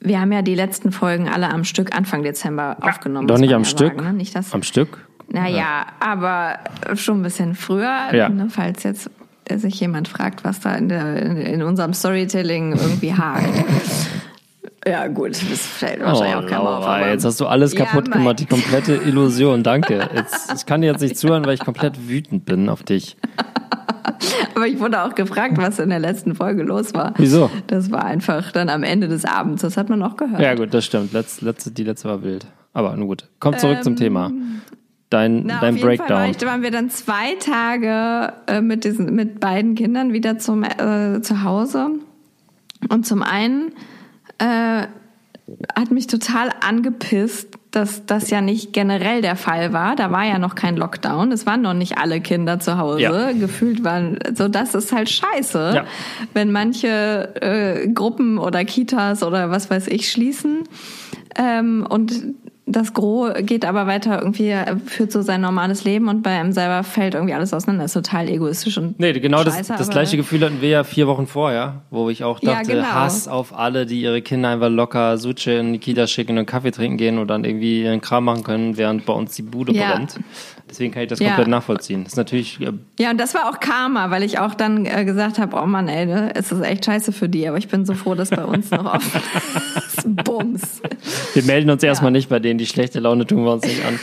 S1: Wir haben ja die letzten Folgen alle am Stück Anfang Dezember aufgenommen.
S2: Doch nicht am
S1: ja
S2: Stück.
S1: Sagen, ne? nicht das,
S2: am Stück?
S1: Naja, ja. aber schon ein bisschen früher,
S2: ja.
S1: ne, falls jetzt sich jemand fragt, was da in, der, in unserem Storytelling irgendwie hakt. Ja, gut, das fällt wahrscheinlich
S2: oh,
S1: auch keinem auf.
S2: Aber jetzt hast du alles kaputt ja, gemacht, die komplette Illusion. Danke. Jetzt, ich kann dir jetzt nicht zuhören, weil ich komplett wütend bin auf dich.
S1: Aber ich wurde auch gefragt, was in der letzten Folge los war.
S2: Wieso?
S1: Das war einfach dann am Ende des Abends. Das hat man auch gehört.
S2: Ja, gut, das stimmt. Letz, letzte, die letzte war wild. Aber nun gut. Komm zurück ähm, zum Thema. Dein,
S1: na,
S2: dein
S1: auf
S2: Breakdown.
S1: Jeden Fall waren wir dann zwei Tage äh, mit, diesen, mit beiden Kindern wieder zum, äh, zu Hause. Und zum einen äh, hat mich total angepisst, dass das ja nicht generell der Fall war. Da war ja noch kein Lockdown. Es waren noch nicht alle Kinder zu Hause. Ja. Gefühlt waren, so das ist halt scheiße, ja. wenn manche äh, Gruppen oder Kitas oder was weiß ich schließen. Ähm, und das Gros geht aber weiter irgendwie, führt so sein normales Leben und bei einem selber fällt irgendwie alles auseinander. Das ist total egoistisch und.
S2: Nee, genau
S1: scheiße,
S2: das, das gleiche Gefühl hatten wir ja vier Wochen vorher, wo ich auch dachte, ja, genau. Hass auf alle, die ihre Kinder einfach locker Suche in die Kita schicken und Kaffee trinken gehen und dann irgendwie ihren Kram machen können, während bei uns die Bude ja. brennt. Deswegen kann ich das komplett ja. nachvollziehen. Das ist natürlich. Äh
S1: ja, und das war auch Karma, weil ich auch dann äh, gesagt habe, oh Mann, ey, ne, es ist echt scheiße für die, aber ich bin so froh, dass bei uns noch offen ist. Bums.
S2: Wir melden uns erstmal nicht bei denen, die schlechte Laune tun wir uns nicht an.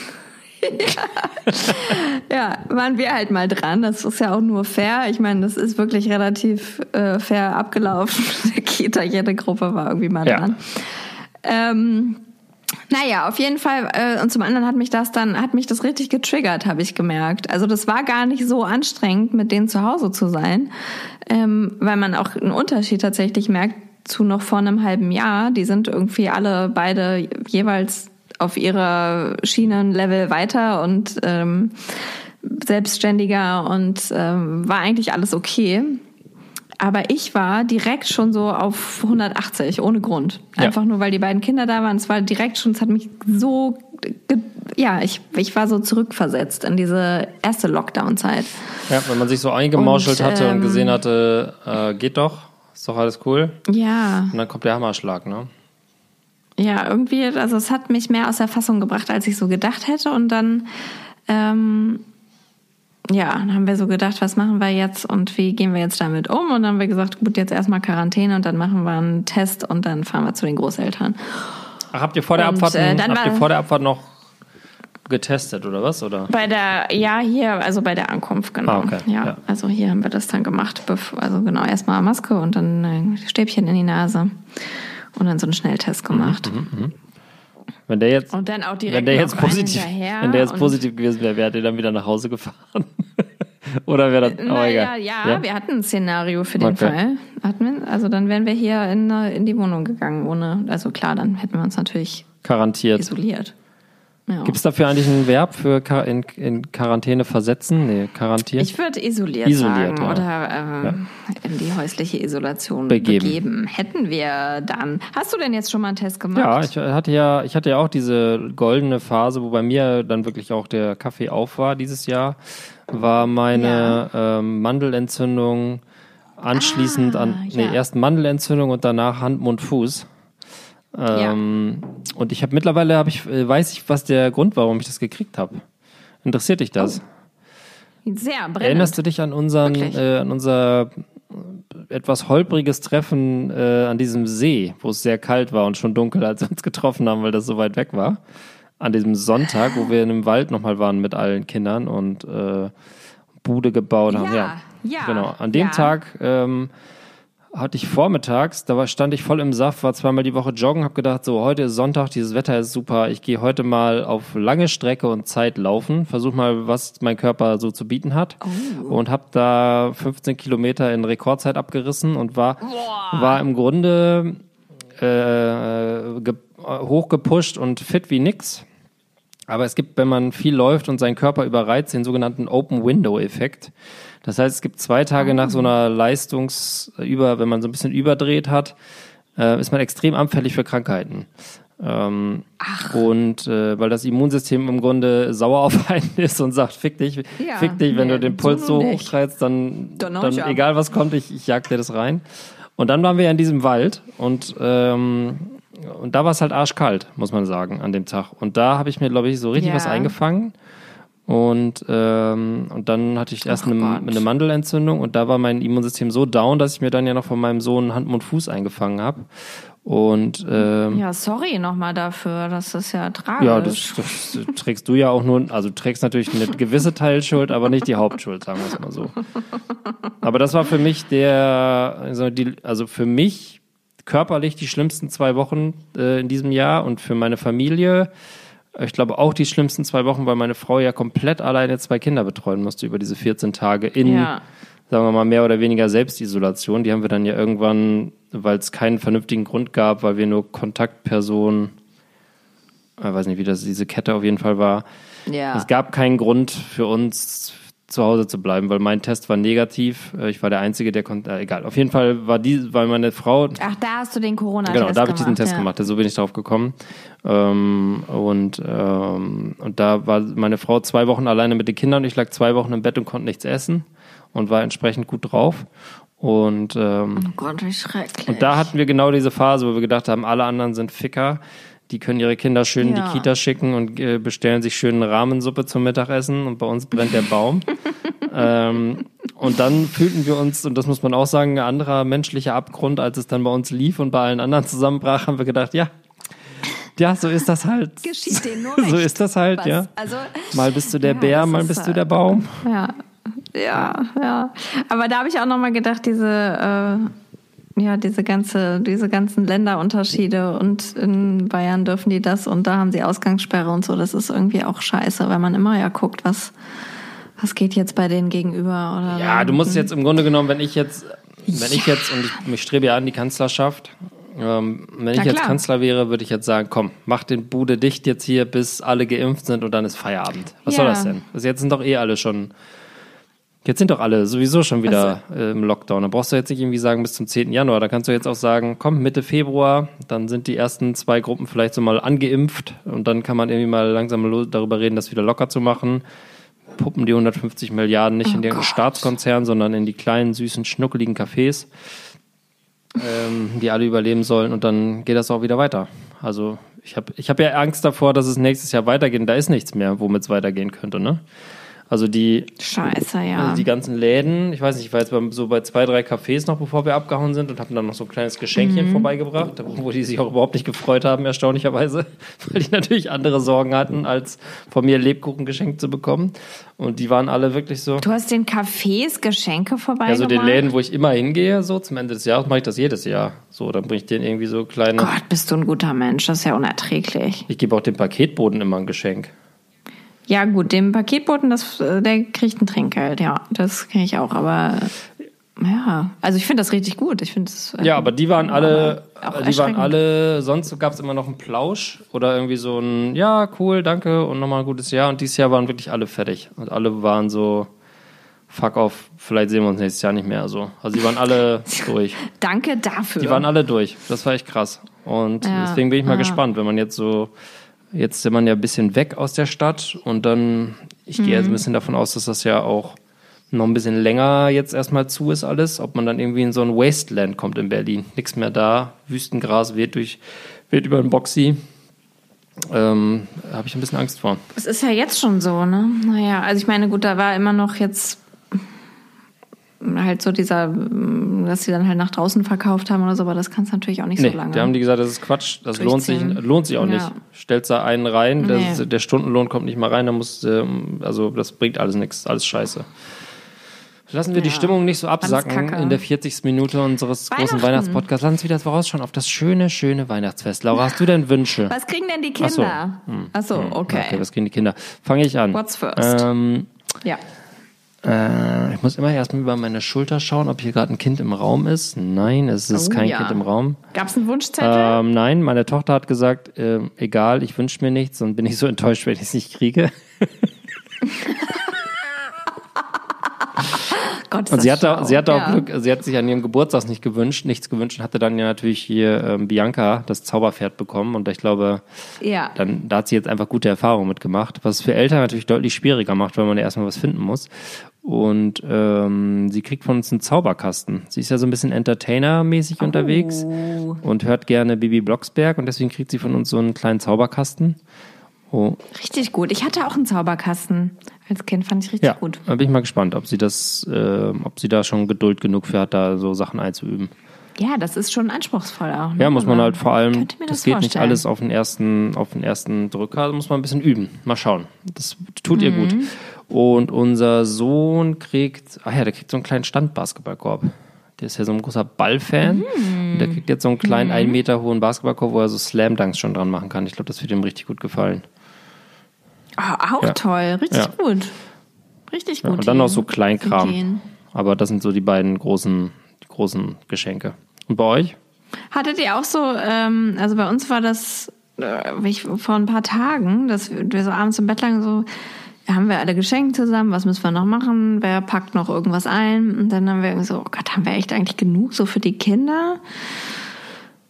S1: ja. ja, waren wir halt mal dran. Das ist ja auch nur fair. Ich meine, das ist wirklich relativ äh, fair abgelaufen. Der Kita, jede Gruppe war irgendwie mal dran. Ja. Ähm, naja, auf jeden Fall. Äh, und zum anderen hat mich das dann, hat mich das richtig getriggert, habe ich gemerkt. Also das war gar nicht so anstrengend, mit denen zu Hause zu sein, ähm, weil man auch einen Unterschied tatsächlich merkt zu noch vor einem halben Jahr. Die sind irgendwie alle beide jeweils auf ihrer Schienenlevel weiter und ähm, selbstständiger und ähm, war eigentlich alles okay. Aber ich war direkt schon so auf 180, ohne Grund. Einfach ja. nur, weil die beiden Kinder da waren. Es war direkt schon, es hat mich so, ja, ich, ich war so zurückversetzt in diese erste Lockdown-Zeit.
S2: Ja, wenn man sich so eingemauschelt und, hatte ähm, und gesehen hatte, äh, geht doch, ist doch alles cool.
S1: Ja.
S2: Und dann kommt der Hammerschlag, ne?
S1: Ja, irgendwie, also es hat mich mehr aus der Fassung gebracht, als ich so gedacht hätte. Und dann, ähm, ja, dann haben wir so gedacht, was machen wir jetzt und wie gehen wir jetzt damit um? Und dann haben wir gesagt, gut, jetzt erstmal Quarantäne und dann machen wir einen Test und dann fahren wir zu den Großeltern.
S2: Ach, habt ihr vor der, und, Abfahrt, äh, habt ihr vor der Abfahrt noch getestet oder was? Oder?
S1: Bei der, ja, hier, also bei der Ankunft, genau.
S2: Ah, okay.
S1: ja, ja, also hier haben wir das dann gemacht. Also genau, erstmal Maske und dann ein Stäbchen in die Nase und dann so einen Schnelltest gemacht. Mhm, mh, mh.
S2: Wenn der jetzt,
S1: und dann auch direkt
S2: wenn der jetzt positiv, wenn der jetzt positiv gewesen wäre, wäre der dann wieder nach Hause gefahren. Oder wäre das,
S1: egal. Ja, ja, wir hatten ein Szenario für den okay. Fall. Hatten wir, also dann wären wir hier in, in die Wohnung gegangen, ohne, also klar, dann hätten wir uns natürlich
S2: Garantiert.
S1: isoliert.
S2: Ja. Gibt es dafür eigentlich ein Verb für in, in Quarantäne versetzen? Nee, quarantieren?
S1: Ich würde isoliert, isoliert sagen ja. oder äh, ja. in die häusliche Isolation begeben. begeben. Hätten wir dann. Hast du denn jetzt schon mal einen Test gemacht?
S2: Ja, ich hatte ja, ich hatte ja auch diese goldene Phase, wo bei mir dann wirklich auch der Kaffee auf war dieses Jahr, war meine ähm, Mandelentzündung anschließend ah, an, nee, erst Mandelentzündung und danach Hand, Mund, Fuß. Ähm, ja. Und ich habe mittlerweile habe ich äh, weiß ich, was der Grund war, warum ich das gekriegt habe. Interessiert dich das?
S1: Oh. Sehr brennend.
S2: Erinnerst du dich an unseren äh, an unser etwas holpriges Treffen äh, an diesem See, wo es sehr kalt war und schon dunkel, als wir uns getroffen haben, weil das so weit weg war? an diesem Sonntag, wo wir in einem Wald nochmal waren mit allen Kindern und äh, Bude gebaut haben. Ja, ja. Genau. An dem ja. Tag ähm, hatte ich vormittags, da war, stand ich voll im Saft, war zweimal die Woche joggen, habe gedacht, so heute ist Sonntag, dieses Wetter ist super, ich gehe heute mal auf lange Strecke und Zeit laufen, versuch mal, was mein Körper so zu bieten hat oh. und habe da 15 Kilometer in Rekordzeit abgerissen und war, war im Grunde äh, hochgepusht und fit wie nix. Aber es gibt, wenn man viel läuft und seinen Körper überreizt, den sogenannten Open Window Effekt. Das heißt, es gibt zwei Tage nach so einer Leistungsüber, wenn man so ein bisschen überdreht hat, äh, ist man extrem anfällig für Krankheiten. Ähm. Und äh, weil das Immunsystem im Grunde sauer auf einen ist und sagt, fick dich, ja, fick dich, wenn nee, du den Puls so, hochtreibst, dann, dann, dann egal was kommt, ich, ich jag dir das rein. Und dann waren wir in diesem Wald und ähm, und da war es halt arschkalt, muss man sagen, an dem Tag. Und da habe ich mir, glaube ich, so richtig ja. was eingefangen. Und, ähm, und dann hatte ich erst eine, eine, Mandelentzündung und da war mein Immunsystem so down, dass ich mir dann ja noch von meinem Sohn Hand, Mund, Fuß eingefangen habe. Und ähm,
S1: ja, sorry nochmal dafür, das ist ja tragisch.
S2: Ja, das, das trägst du ja auch nur, also du trägst natürlich eine gewisse Teilschuld, aber nicht die Hauptschuld, sagen wir es mal so. Aber das war für mich der, also, die, also für mich körperlich die schlimmsten zwei Wochen äh, in diesem Jahr und für meine Familie ich glaube auch die schlimmsten zwei Wochen, weil meine Frau ja komplett alleine zwei Kinder betreuen musste über diese 14 Tage in, ja. sagen wir mal, mehr oder weniger Selbstisolation. Die haben wir dann ja irgendwann, weil es keinen vernünftigen Grund gab, weil wir nur Kontaktpersonen, ich weiß nicht, wie das diese Kette auf jeden Fall war. Ja. Es gab keinen Grund für uns zu Hause zu bleiben, weil mein Test war negativ. Äh, ich war der Einzige, der konnte, äh, egal. Auf jeden Fall war die, weil meine Frau.
S1: Ach, da hast du den Corona-Test gemacht.
S2: Genau, da habe ich diesen Test ja. gemacht. So bin ich drauf gekommen. Ähm, und, ähm, und da war meine Frau zwei Wochen alleine mit den Kindern. Ich lag zwei Wochen im Bett und konnte nichts essen und war entsprechend gut drauf. Und, ähm,
S1: oh Gott, wie schrecklich.
S2: Und da hatten wir genau diese Phase, wo wir gedacht haben, alle anderen sind Ficker die können ihre Kinder schön in die Kita schicken und äh, bestellen sich schön eine Rahmensuppe zum Mittagessen und bei uns brennt der Baum. ähm, und dann fühlten wir uns, und das muss man auch sagen, ein anderer menschlicher Abgrund, als es dann bei uns lief und bei allen anderen zusammenbrach, haben wir gedacht, ja, ja, so ist das halt.
S1: Geschieht denen nur recht.
S2: So ist das halt, Was? ja. Also, mal bist du der ja, Bär, mal bist du der Baum.
S1: Ja, ja, ja. Aber da habe ich auch nochmal gedacht, diese äh, ja, diese ganze, diese ganzen Länderunterschiede und in Bayern dürfen die das und da haben sie Ausgangssperre und so. Das ist irgendwie auch scheiße, weil man immer ja guckt, was, was geht jetzt bei denen gegenüber oder.
S2: Ja, du musst jetzt im Grunde genommen, wenn ich jetzt, wenn ja. ich jetzt, und ich, ich strebe ja an die Kanzlerschaft, ähm, wenn ich jetzt Kanzler wäre, würde ich jetzt sagen, komm, mach den Bude dicht jetzt hier, bis alle geimpft sind und dann ist Feierabend. Was ja. soll das denn? Also jetzt sind doch eh alle schon Jetzt sind doch alle sowieso schon wieder also, im Lockdown. Da brauchst du jetzt nicht irgendwie sagen bis zum 10. Januar. Da kannst du jetzt auch sagen, komm, Mitte Februar, dann sind die ersten zwei Gruppen vielleicht so mal angeimpft und dann kann man irgendwie mal langsam darüber reden, das wieder locker zu machen. Puppen die 150 Milliarden nicht oh in den Staatskonzern, sondern in die kleinen, süßen, schnuckeligen Cafés, ähm, die alle überleben sollen und dann geht das auch wieder weiter. Also ich habe ich hab ja Angst davor, dass es nächstes Jahr weitergeht. Da ist nichts mehr, womit es weitergehen könnte, ne? Also die,
S1: Scheiße, ja.
S2: Also die ganzen Läden, ich weiß nicht, ich war jetzt so bei zwei, drei Cafés noch, bevor wir abgehauen sind und haben dann noch so ein kleines Geschenkchen mhm. vorbeigebracht, wo die sich auch überhaupt nicht gefreut haben, erstaunlicherweise, weil die natürlich andere Sorgen hatten, als von mir Lebkuchen geschenkt zu bekommen. Und die waren alle wirklich so.
S1: Du hast den Cafés Geschenke vorbeigebracht?
S2: Also den Läden, wo ich immer hingehe, so zum Ende des Jahres mache ich das jedes Jahr. So, dann bringe ich denen irgendwie so kleine.
S1: Gott, bist du ein guter Mensch, das ist ja unerträglich.
S2: Ich gebe auch dem Paketboden immer ein Geschenk.
S1: Ja, gut, dem Paketboten, das, äh, der kriegt ein Trinkgeld, ja. Das kenne ich auch, aber ja, also ich finde das richtig gut. Ich finde
S2: äh, Ja, aber die waren alle, die waren alle, sonst gab es immer noch einen Plausch oder irgendwie so ein, ja, cool, danke und nochmal ein gutes Jahr. Und dieses Jahr waren wirklich alle fertig. Und alle waren so, fuck off, vielleicht sehen wir uns nächstes Jahr nicht mehr. So. Also die waren alle durch.
S1: Danke dafür.
S2: Die waren alle durch. Das war echt krass. Und ja, deswegen bin ich mal ja. gespannt, wenn man jetzt so Jetzt sind man ja ein bisschen weg aus der Stadt und dann, ich mhm. gehe jetzt ein bisschen davon aus, dass das ja auch noch ein bisschen länger jetzt erstmal zu ist alles, ob man dann irgendwie in so ein Wasteland kommt in Berlin. Nichts mehr da, Wüstengras weht durch, weht über den Boxy. Ähm, habe ich ein bisschen Angst vor.
S1: Es ist ja jetzt schon so, ne? Naja, also ich meine, gut, da war immer noch jetzt halt so dieser, dass sie dann halt nach draußen verkauft haben oder so, aber das kannst du natürlich auch nicht
S2: Nee,
S1: so lange.
S2: da haben die gesagt, das ist Quatsch, das lohnt sich, lohnt sich auch
S1: Ja.
S2: nicht. Stellst da einen rein,
S1: Nee.
S2: der, der Stundenlohn kommt nicht mal rein, da muss, ähm, also das bringt alles nichts, alles scheiße. Lassen wir die
S1: Ja.
S2: Stimmung nicht so absacken in der 40. Minute unseres großen. Weihnachtspodcasts. Lass uns wieder vorausschauen auf das schöne, schöne Weihnachtsfest. Laura, hast du denn Wünsche?
S1: Was kriegen denn die
S2: Ach so.
S1: Kinder? Ach so, okay.
S2: Okay, was kriegen die Kinder? Fange ich an.
S1: What's first?
S2: Ähm,
S1: Ja.
S2: Äh, ich muss immer erstmal über meine Schulter schauen, ob hier gerade ein Kind im Raum ist. Nein, es ist
S1: Oh,
S2: kein
S1: ja.
S2: Kind im Raum.
S1: Gab es einen Wunschzettel?
S2: Ähm, nein, meine Tochter hat gesagt, ähm, egal, ich wünsche mir nichts und bin ich so enttäuscht, wenn ich es nicht kriege.
S1: Gott,
S2: Und sie hatte,
S1: schlau.
S2: sie hatte auch
S1: ja.
S2: Glück, sie hat sich an ihrem Geburtstag nicht gewünscht, nichts gewünscht und hatte dann ja natürlich hier ähm, Bianca, das Zauberpferd, bekommen. Und ich glaube,
S1: Ja.
S2: dann, da hat sie jetzt einfach gute Erfahrungen mitgemacht, was es für Eltern natürlich deutlich schwieriger macht, weil man ja erstmal was finden muss. Und ähm, sie kriegt von uns einen Zauberkasten. Sie ist ja so ein bisschen Entertainer-mäßig unterwegs
S1: Oh.
S2: und hört gerne Bibi Blocksberg und deswegen kriegt sie von uns so einen kleinen Zauberkasten. Oh,
S1: Richtig gut. Ich hatte auch einen Zauberkasten. Als Kind fand ich richtig
S2: ja,
S1: gut.
S2: da bin ich mal gespannt, ob sie das, äh, ob sie da schon Geduld genug für hat, da so Sachen einzuüben.
S1: Ja, das ist schon anspruchsvoll auch. Ne?
S2: Ja, muss man halt vor allem, das,
S1: das
S2: geht nicht
S1: vorstellen.
S2: alles auf den ersten, auf den ersten Drücker, da muss man ein bisschen üben. Mal schauen. Das tut ihr
S1: Mhm.
S2: gut. Und unser Sohn kriegt, ach ja, der kriegt so einen kleinen Standbasketballkorb. Der ist ja so ein großer Ballfan.
S1: Mhm.
S2: Und der kriegt jetzt so einen kleinen, einen Meter hohen Basketballkorb, wo er so Slam-Dunks schon dran machen kann. Ich glaube, das wird ihm richtig gut gefallen.
S1: Oh, auch
S2: Ja.
S1: toll. Richtig
S2: Ja.
S1: gut. Richtig
S2: Ja,
S1: gut.
S2: und dann noch so Kleinkram.
S1: Ideen.
S2: Aber das sind so die beiden großen, die großen Geschenke. Und bei euch?
S1: Hattet ihr auch so, ähm, also bei uns war das äh, ich, vor ein paar Tagen, dass wir so abends im Bett lagen, so, ja, haben wir alle Geschenke zusammen, was müssen wir noch machen, wer packt noch irgendwas ein? Und dann haben wir irgendwie so, oh Gott, haben wir echt eigentlich genug so für die Kinder?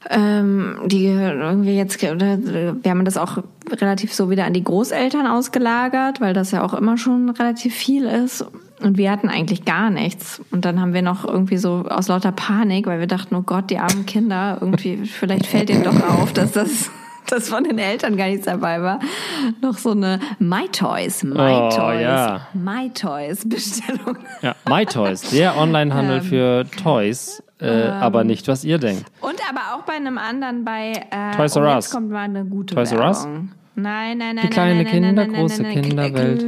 S1: Ähm, die irgendwie jetzt, wir haben das auch relativ so wieder an die Großeltern ausgelagert, weil das ja auch immer schon relativ viel ist. Und wir hatten eigentlich gar nichts. Und dann haben wir noch irgendwie so aus lauter Panik, weil wir dachten, oh Gott, die armen Kinder, irgendwie, vielleicht fällt denen doch auf, dass das, das von den Eltern gar nichts dabei war. Noch so eine My Toys, My
S2: Oh,
S1: Toys,
S2: ja.
S1: My Toys Bestellung.
S2: Ja, MyToys, der Onlinehandel für Toys, äh, aber nicht, was ihr denkt.
S1: Und aber auch bei einem anderen bei äh,
S2: Toys R
S1: oh,
S2: Us.
S1: Kommt mal eine gute
S2: Toys R Us?
S1: Nein, nein, nein.
S2: Die kleine
S1: nein, nein,
S2: Kinder,
S1: nein,
S2: große Kinderwelt.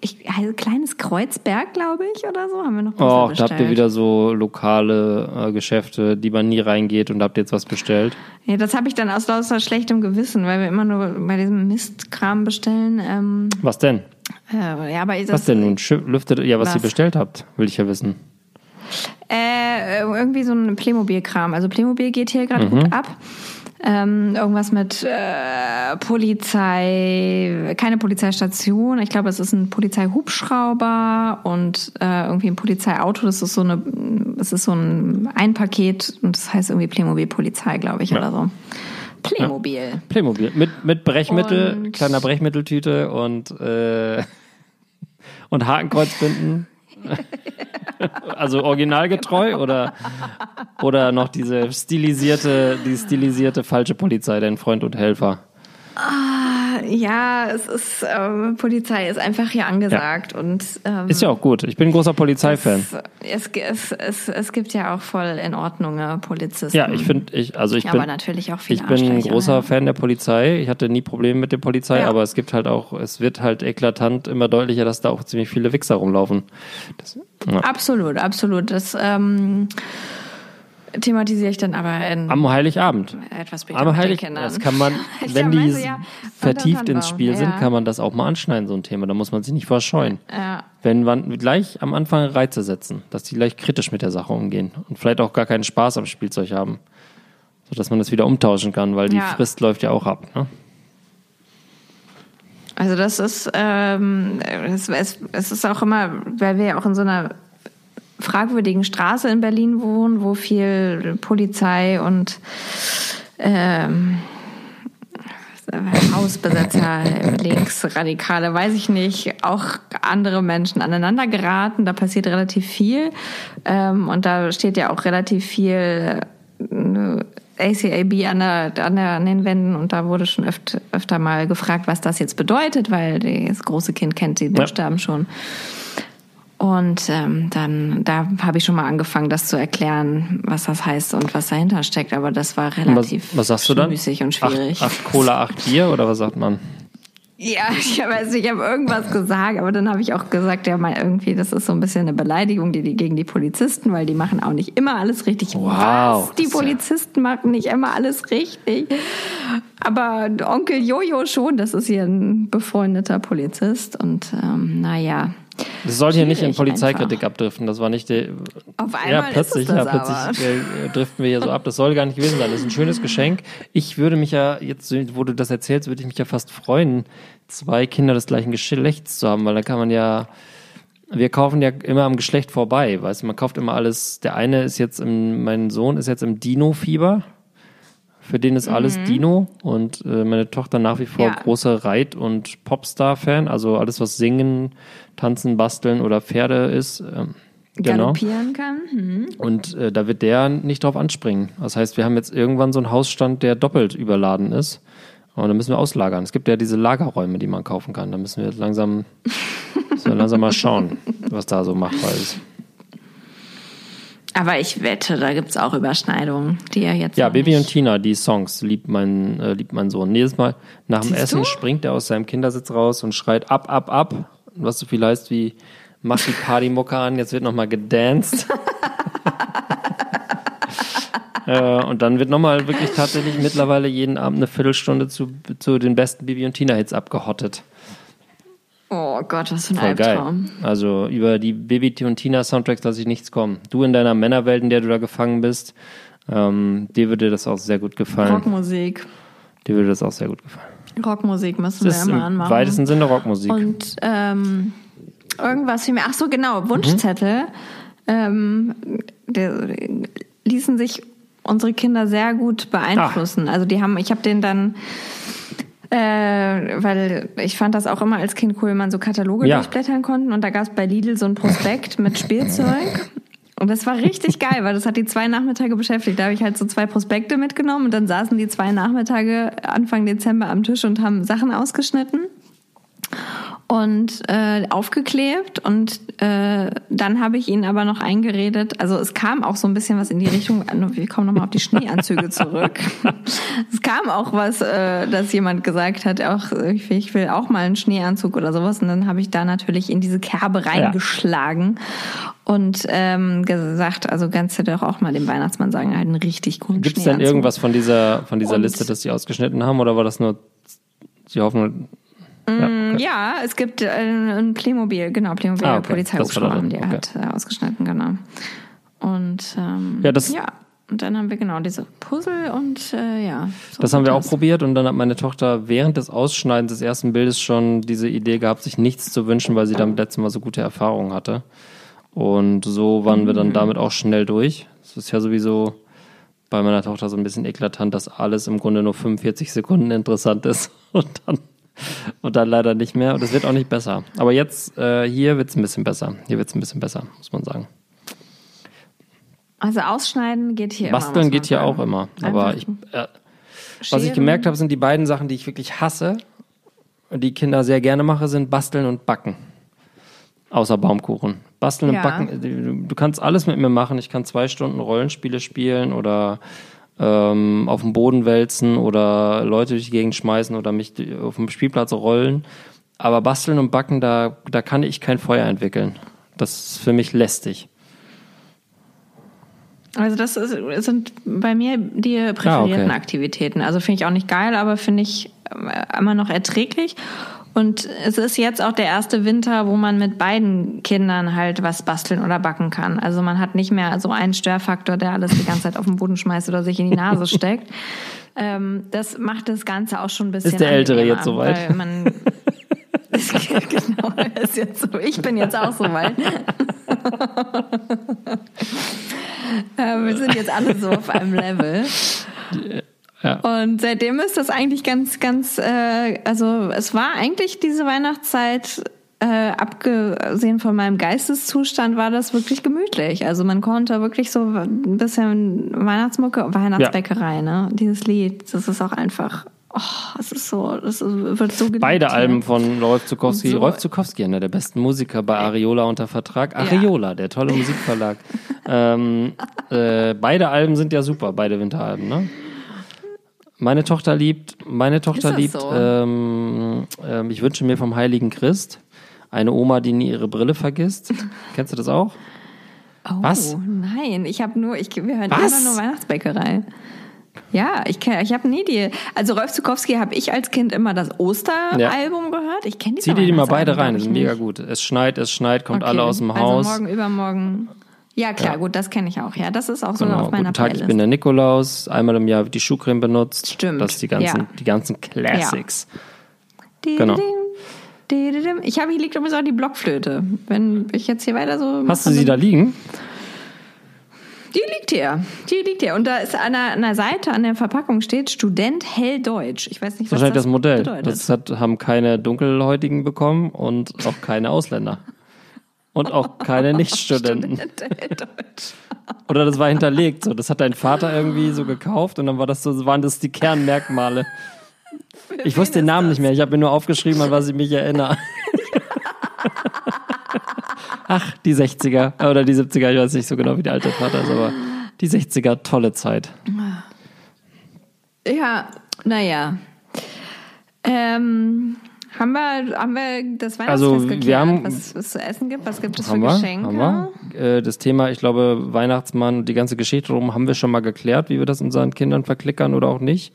S1: Ich, also kleines Kreuzberg, glaube ich, oder so, haben wir noch
S2: Oh,
S1: besser
S2: da
S1: bestellt.
S2: habt ihr wieder so lokale äh, Geschäfte, die man nie reingeht und habt jetzt was bestellt.
S1: Ja, das habe ich dann aus lauter schlechtem Gewissen, weil wir immer nur bei diesem Mistkram bestellen. Ähm,
S2: Was denn?
S1: äh, ja, aber
S2: Was denn nun? Lüftet, ja, was,
S1: Was?
S2: ihr bestellt habt, will ich ja wissen.
S1: Äh, irgendwie so ein Playmobil-Kram. Also Playmobil geht hier gerade
S2: Mhm.
S1: gut ab. Ähm, irgendwas mit äh, Polizei, keine Polizeistation. Ich glaube, es ist ein Polizeihubschrauber und äh, irgendwie ein Polizeiauto. Das ist so eine, das ist so ein Einpaket und das heißt irgendwie Playmobil Polizei, glaube ich,
S2: Ja.
S1: oder so. Playmobil.
S2: Playmobil. Mit, mit Brechmittel,
S1: Und-
S2: kleiner Brechmitteltüte und, äh, und Hakenkreuzbinden. also originalgetreu oder, oder noch diese stilisierte, die stilisierte falsche Polizei, dein Freund und Helfer.
S1: Ja, es ist ähm, Polizei ist einfach hier angesagt und ähm,
S2: Ist ja auch gut. Ich bin ein großer Polizeifan.
S1: Es, es, es, es gibt ja auch voll in Ordnung äh, Polizisten.
S2: Ja, ich finde, ich, also ich
S1: Aber
S2: bin,
S1: natürlich auch viele
S2: ich bin ein großer
S1: ja.
S2: Fan der Polizei. Ich hatte nie Probleme mit der Polizei,
S1: Ja.
S2: aber es gibt halt auch, es wird halt eklatant immer deutlicher, dass da auch ziemlich viele Wichser rumlaufen. Das, ja.
S1: Absolut, absolut. Das ähm, thematisiere ich dann aber in
S2: Am Heiligabend.
S1: etwas später
S2: Am
S1: mit den
S2: Heilig,
S1: Kindern.
S2: das kann man, wenn die
S1: ja.
S2: vertieft ins Spiel sind,
S1: ja.
S2: kann man das auch mal anschneiden, so ein Thema. Da muss man sich nicht verscheuen.
S1: Ja.
S2: Wenn man gleich am Anfang Reize setzen, dass die gleich kritisch mit der Sache umgehen und vielleicht auch gar keinen Spaß am Spielzeug haben. Sodass man das wieder umtauschen kann, weil die. Frist läuft ja auch ab. Ne?
S1: Also das ist, ähm, es, es, es ist auch immer, weil wir ja auch in so einer fragwürdigen Straße in Berlin wohnen, wo viel Polizei und ähm, Hausbesetzer, Linksradikale, weiß ich nicht, auch andere Menschen aneinander geraten. Da passiert relativ viel. Ähm, und da steht ja auch relativ viel äh, ACAB an, der, an, der, an den Wänden und da wurde schon öfter, öfter mal gefragt, was das jetzt bedeutet, weil das große Kind kennt die Buchstaben schon. Und ähm, dann, da habe ich schon mal angefangen, das zu erklären, was das heißt und was dahinter steckt. Aber das war relativ
S2: was, was sagst du dann?
S1: müßig und schwierig.
S2: Acht, acht Cola, acht Bier oder was sagt man?
S1: Ja, ich weiß nicht, ich habe irgendwas gesagt, aber dann habe ich auch gesagt, ja mal irgendwie, das ist so ein bisschen eine Beleidigung die, die gegen die Polizisten, weil die machen auch nicht immer alles richtig.
S2: Wow,
S1: Was? Die
S2: ist ja-
S1: Polizisten machen nicht immer alles richtig. Aber Onkel Jojo schon, das ist hier ein befreundeter Polizist und ähm, naja.
S2: Das soll hier nicht in Polizeikritik abdriften. Das war nicht der.
S1: Auf einmal
S2: ja, plötzlich, ja, plötzlich äh, driften wir hier so ab. Das soll gar nicht gewesen sein. Das ist ein schönes Geschenk. Ich würde mich ja, jetzt, wo du das erzählst, würde ich mich ja fast freuen, zwei Kinder des gleichen Geschlechts zu haben, weil da kann man ja. Wir kaufen ja immer am Geschlecht vorbei, weißt du, man kauft immer alles. Der eine ist jetzt im, mein Sohn ist jetzt im Dino-Fieber. Für den ist alles Dino und äh, meine Tochter nach wie vor
S1: Mhm. Ja.
S2: großer Reit- und Popstar-Fan. Also alles, was Singen, Tanzen, Basteln oder Pferde ist. Ähm, genau.
S1: galoppieren kann. Hm.
S2: Und äh, da wird der nicht drauf anspringen. Das heißt, wir haben jetzt irgendwann so einen Hausstand, der doppelt überladen ist. Und dann müssen wir auslagern. Es gibt ja diese Lagerräume, die man kaufen kann. Da müssen wir jetzt langsam, müssen wir langsam mal schauen, was da so machbar ist.
S1: Aber ich wette, da gibt's auch Überschneidungen, die er jetzt.
S2: Ja, Baby
S1: nicht-
S2: und Tina, die Songs liebt mein, äh, liebt mein Sohn. Jedes Mal nach dem
S1: Siehst
S2: Essen
S1: du?
S2: springt er aus seinem Kindersitz raus und schreit ab, ab, ab. Was so viel heißt wie, mach die Partymucke an, jetzt wird nochmal gedanced. äh, und dann wird nochmal wirklich tatsächlich mittlerweile jeden Abend eine Viertelstunde zu, zu den besten Baby und Tina-Hits abgehottet.
S1: Oh Gott, was für ein
S2: Voll geil.
S1: Albtraum.
S2: Also über die Baby und Tina Soundtracks lasse ich nichts kommen. Du in deiner Männerwelt, in der du da gefangen bist, ähm, dir würde das auch sehr gut gefallen.
S1: Rockmusik.
S2: Dir würde das auch sehr gut gefallen.
S1: Rockmusik müssen
S2: Das
S1: wir immer
S2: im
S1: anmachen.
S2: weitesten Sinne Rockmusik.
S1: Und ähm, irgendwas wie mir. Ach so, genau, Wunschzettel. Ähm, der, ließen sich unsere Kinder sehr gut beeinflussen. Also die haben, ich habe den dann, äh, weil ich fand das auch immer als Kind cool, wenn man so Kataloge
S2: Ja.
S1: durchblättern konnten und da gab es bei Lidl so ein Prospekt mit Spielzeug. Und das war richtig geil, weil das hat die zwei Nachmittage beschäftigt. Da habe ich halt so zwei Prospekte mitgenommen und dann saßen die zwei Nachmittage Anfang Dezember am Tisch und haben Sachen ausgeschnitten und äh, aufgeklebt und äh, dann habe ich ihnen aber noch eingeredet, also es kam auch so ein bisschen was in die Richtung, wir kommen nochmal auf die Schneeanzüge zurück. es kam auch was, äh, dass jemand gesagt hat, auch ich will, auch mal einen Schneeanzug oder sowas und dann habe ich da natürlich in diese Kerbe reingeschlagen und ähm, gesagt, also kannst du doch auch mal dem Weihnachtsmann sagen, hat einen richtig coolen
S2: Gibt es
S1: Schneeanzug.
S2: denn irgendwas von dieser, von dieser
S1: Und-
S2: Liste, das sie ausgeschnitten haben, oder war das nur, sie hoffen,
S1: Ja, es gibt äh, ein Playmobil, genau, Playmobil
S2: Ah, okay.
S1: Polizeihubschrauber haben die
S2: okay.
S1: hat äh, ausgeschnitten, genau. Und ähm,
S2: Ja, das-
S1: ja, und dann haben wir genau diese Puzzle und äh, ja. so
S2: das haben wir auch
S1: das.
S2: probiert und dann hat meine Tochter während des Ausschneidens des ersten Bildes schon diese Idee gehabt, sich nichts zu wünschen, weil sie damit letztes Mal so gute Erfahrungen hatte. Und so waren wir dann
S1: Mhm.
S2: damit auch schnell durch. Es ist ja sowieso bei meiner Tochter so ein bisschen eklatant, dass alles im Grunde nur 45 Sekunden interessant ist und dann, und dann leider nicht mehr. Und es wird auch nicht besser. Aber jetzt, äh, hier wird es ein bisschen besser. Hier wird es ein bisschen besser, muss man sagen.
S1: Also ausschneiden geht hier
S2: Basteln
S1: immer. man
S2: geht hier
S1: sagen.
S2: auch immer. Aber ich, äh, was ich gemerkt habe, sind die beiden Sachen, die ich wirklich hasse und die Kinder sehr gerne mache, sind Basteln und Backen. Außer Baumkuchen. Basteln
S1: Ja.
S2: und Backen, du, du kannst alles mit mir machen. Ich kann zwei Stunden Rollenspiele spielen oder ähm, auf dem Boden wälzen oder Leute durch die Gegend schmeißen oder mich auf dem Spielplatz rollen. Aber Basteln und Backen, da, da kann ich kein Feuer entwickeln. Das ist für mich lästig.
S1: Also das ist, sind bei mir die präferierten
S2: Ah, okay.
S1: Aktivitäten. Also finde ich auch nicht geil, aber finde ich äh, immer noch erträglich. Und es ist jetzt auch der erste Winter, wo man mit beiden Kindern halt was basteln oder backen kann. Also man hat nicht mehr so einen Störfaktor, der alles die ganze Zeit auf den Boden schmeißt oder sich in die Nase steckt. Ähm, das macht das Ganze auch schon ein bisschen
S2: Ist der Ältere jetzt soweit?
S1: Weil man genau, ist jetzt so. Ich bin jetzt auch so weit. Äh, wir sind jetzt alle so auf einem Level.
S2: Ja.
S1: Und seitdem ist das eigentlich ganz, ganz, äh, also es war eigentlich diese Weihnachtszeit, äh, abgesehen von meinem Geisteszustand, war das wirklich gemütlich. Also man konnte wirklich so ein bisschen Weihnachtsmucke, Weihnachtsbäckerei, ne? Dieses Lied, das ist auch einfach Oh, es ist so, das ist, wird so geliebt
S2: Beide. Alben von Rolf Zukowski.
S1: So.
S2: Rolf Zukowski, einer der besten Musiker bei Areola unter Vertrag. Areola, der tolle Musikverlag. ähm, äh, beide Alben sind ja super, beide Winteralben, ne? Meine Tochter liebt, meine Tochter liebt,
S1: so?
S2: ähm, ähm, ich wünsche mir vom Heiligen Christ eine Oma, die nie ihre Brille vergisst. Kennst du das auch?
S1: Oh,
S2: Was?
S1: nein, ich habe nur, ich, wir hören
S2: Was?
S1: immer nur Weihnachtsbäckerei. Ja, ich, ich habe nie die. Also Rolf Zukowski habe ich als Kind immer das Osteralbum gehört. Ich kenne die
S2: Zieh dir die mal beide rein, sind mega gut. Es schneit, es schneit, kommt
S1: Okay,
S2: alle aus dem
S1: also
S2: Haus.
S1: morgen, übermorgen. Ja, klar,
S2: Ja.
S1: gut, das kenne ich auch. Ja, das ist auch so
S2: Genau,
S1: auf meiner
S2: guten Tag, ich
S1: Playlist.
S2: bin der Nikolaus. Einmal im Jahr wird die Schuhcreme benutzt.
S1: Stimmt,
S2: Das die ganzen,
S1: ja.
S2: die ganzen Classics.
S1: Di-
S2: genau.
S1: Ich habe hier liegt übrigens auch die Blockflöte. Wenn ich jetzt hier weiter so.
S2: Hast du sie da
S1: dann-
S2: liegen?
S1: Die liegt hier. Die liegt hier. Und da ist an der, an der Seite, an der Verpackung steht Student Helldeutsch. Ich weiß nicht, was
S2: Wahrscheinlich
S1: das,
S2: das Modell.
S1: bedeutet.
S2: Das hat, haben keine Dunkelhäutigen bekommen und auch keine Ausländer. Und auch keine Nichtstudenten. Oder das war hinterlegt. So. Das hat dein Vater irgendwie so gekauft und dann war das so, waren das die Kernmerkmale. Ich wusste den Namen
S1: das?
S2: nicht mehr. Ich habe mir nur aufgeschrieben, an was ich mich erinnere. Ach, die 60er oder die 70er, ich weiß nicht so genau, wie der alte Vater ist, aber die 60er, tolle Zeit.
S1: Ja, naja. Ähm, haben wir, haben wir das Weihnachtsfest
S2: Also, wir
S1: geklärt,
S2: haben-
S1: was es zu essen gibt? Was gibt es für
S2: wir,
S1: Geschenke?
S2: haben wir. Äh, Das Thema, ich glaube, Weihnachtsmann und die ganze Geschichte drum haben wir schon mal geklärt, wie wir das unseren Kindern verklickern oder auch nicht.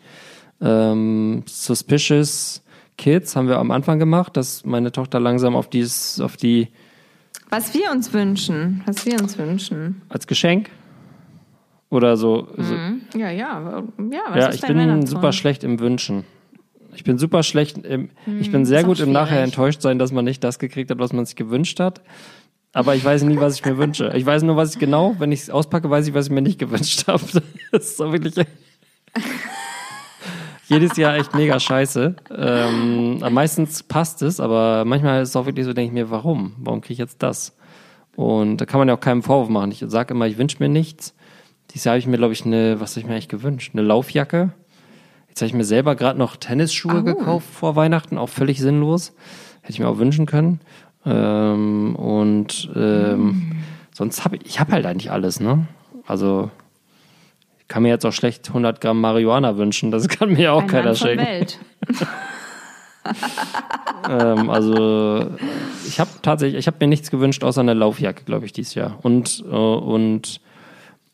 S2: Ähm, Suspicious Kids haben wir am Anfang gemacht, dass meine Tochter langsam auf dies, auf die
S1: Was wir uns wünschen. Was wir uns wünschen.
S2: als Geschenk oder so. so
S1: Ja, ja. Ja, was
S2: ja, ich bin super schlecht im Wünschen. Ich bin super schlecht im, ich bin sehr
S1: Hm, auch
S2: gut im Nachher enttäuscht sein, dass man nicht das gekriegt hat, was man sich gewünscht hat. Aber ich weiß nie, was ich mir wünsche. Ich weiß nur, was ich genau, wenn ich es auspacke, weiß ich, was ich mir nicht gewünscht habe. Das ist so wirklich jedes Jahr echt mega scheiße. Ähm, meistens passt es, aber manchmal ist es auch wirklich so, denke ich mir, warum? Warum kriege ich jetzt das? Und da kann man ja auch keinen Vorwurf machen. Ich sage immer, ich wünsche mir nichts. Dieses Jahr habe ich mir, glaube ich, eine, was habe ich mir eigentlich gewünscht? Eine Laufjacke. Jetzt habe ich mir selber gerade noch Tennisschuhe
S1: Oh.
S2: gekauft vor Weihnachten, auch völlig sinnlos. Hätte ich mir auch wünschen können. Ähm, und ähm, sonst habe ich, ich habe halt eigentlich alles, ne? Also ich kann mir jetzt auch schlecht 100 Gramm Marihuana wünschen. Das kann mir auch
S1: Ein
S2: keiner
S1: Mann
S2: schenken.
S1: Welt.
S2: Ähm, also ich habe tatsächlich, ich habe mir nichts gewünscht außer eine Laufjacke, glaube ich, dieses Jahr. Und äh, und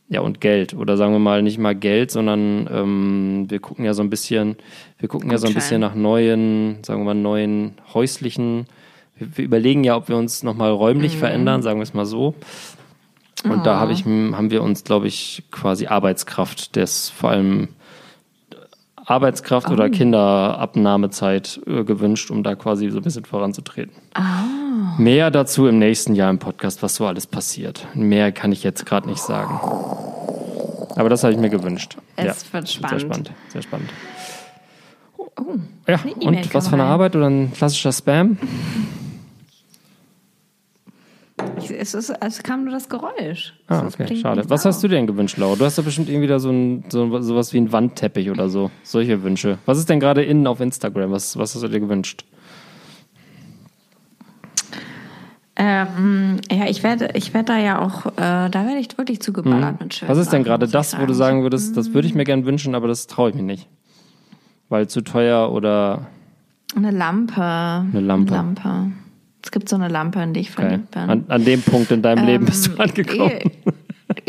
S2: ja und Geld oder sagen wir mal nicht mal Geld, sondern ähm, wir gucken ja so ein bisschen, wir gucken ja so ein
S1: Gutschein.
S2: bisschen nach neuen, sagen wir mal neuen häuslichen. Wir, wir überlegen ja, ob wir uns noch mal räumlich verändern, sagen wir es mal so. Und da habe ich, haben wir uns, glaube ich, quasi Arbeitskraft, des vor allem Arbeitskraft oder Kinderabnahmezeit äh, gewünscht, um da quasi so ein bisschen voranzutreten. Mehr dazu im nächsten Jahr im Podcast, was so alles passiert. Mehr kann ich jetzt gerade nicht sagen. Aber das habe ich mir gewünscht.
S1: Es
S2: ja,
S1: wird
S2: Sehr
S1: spannend.
S2: spannend. Sehr spannend.
S1: Oh,
S2: Ja,
S1: E-Mail
S2: und was eine
S1: rein.
S2: Arbeit oder ein klassischer Spam?
S1: ich, es, ist, es kam nur das Geräusch.
S2: Ah,
S1: Das
S2: okay, schade. Was hast
S1: auf.
S2: du dir denn gewünscht, Laura? Du hast doch bestimmt irgendwie da so ein, so, sowas wie ein Wandteppich oder so. Solche Wünsche. Was ist denn gerade innen auf Instagram? Was, was hast du dir gewünscht?
S1: Ähm, ja, ich werde, ich werde da ja auch, äh, da werde ich wirklich zugeballert mit schönen
S2: Mhm. Was ist denn gerade das, wo du sagen würdest, das würde ich mir gern wünschen, aber das traue ich mir nicht? Weil zu teuer oder
S1: Eine Lampe. Eine
S2: Lampe.
S1: Lampe. Es gibt so eine Lampe, in die ich
S2: okay.
S1: verliebt bin.
S2: an, an dem Punkt in deinem Leben bist du
S1: Ähm,
S2: angekommen.
S1: eh-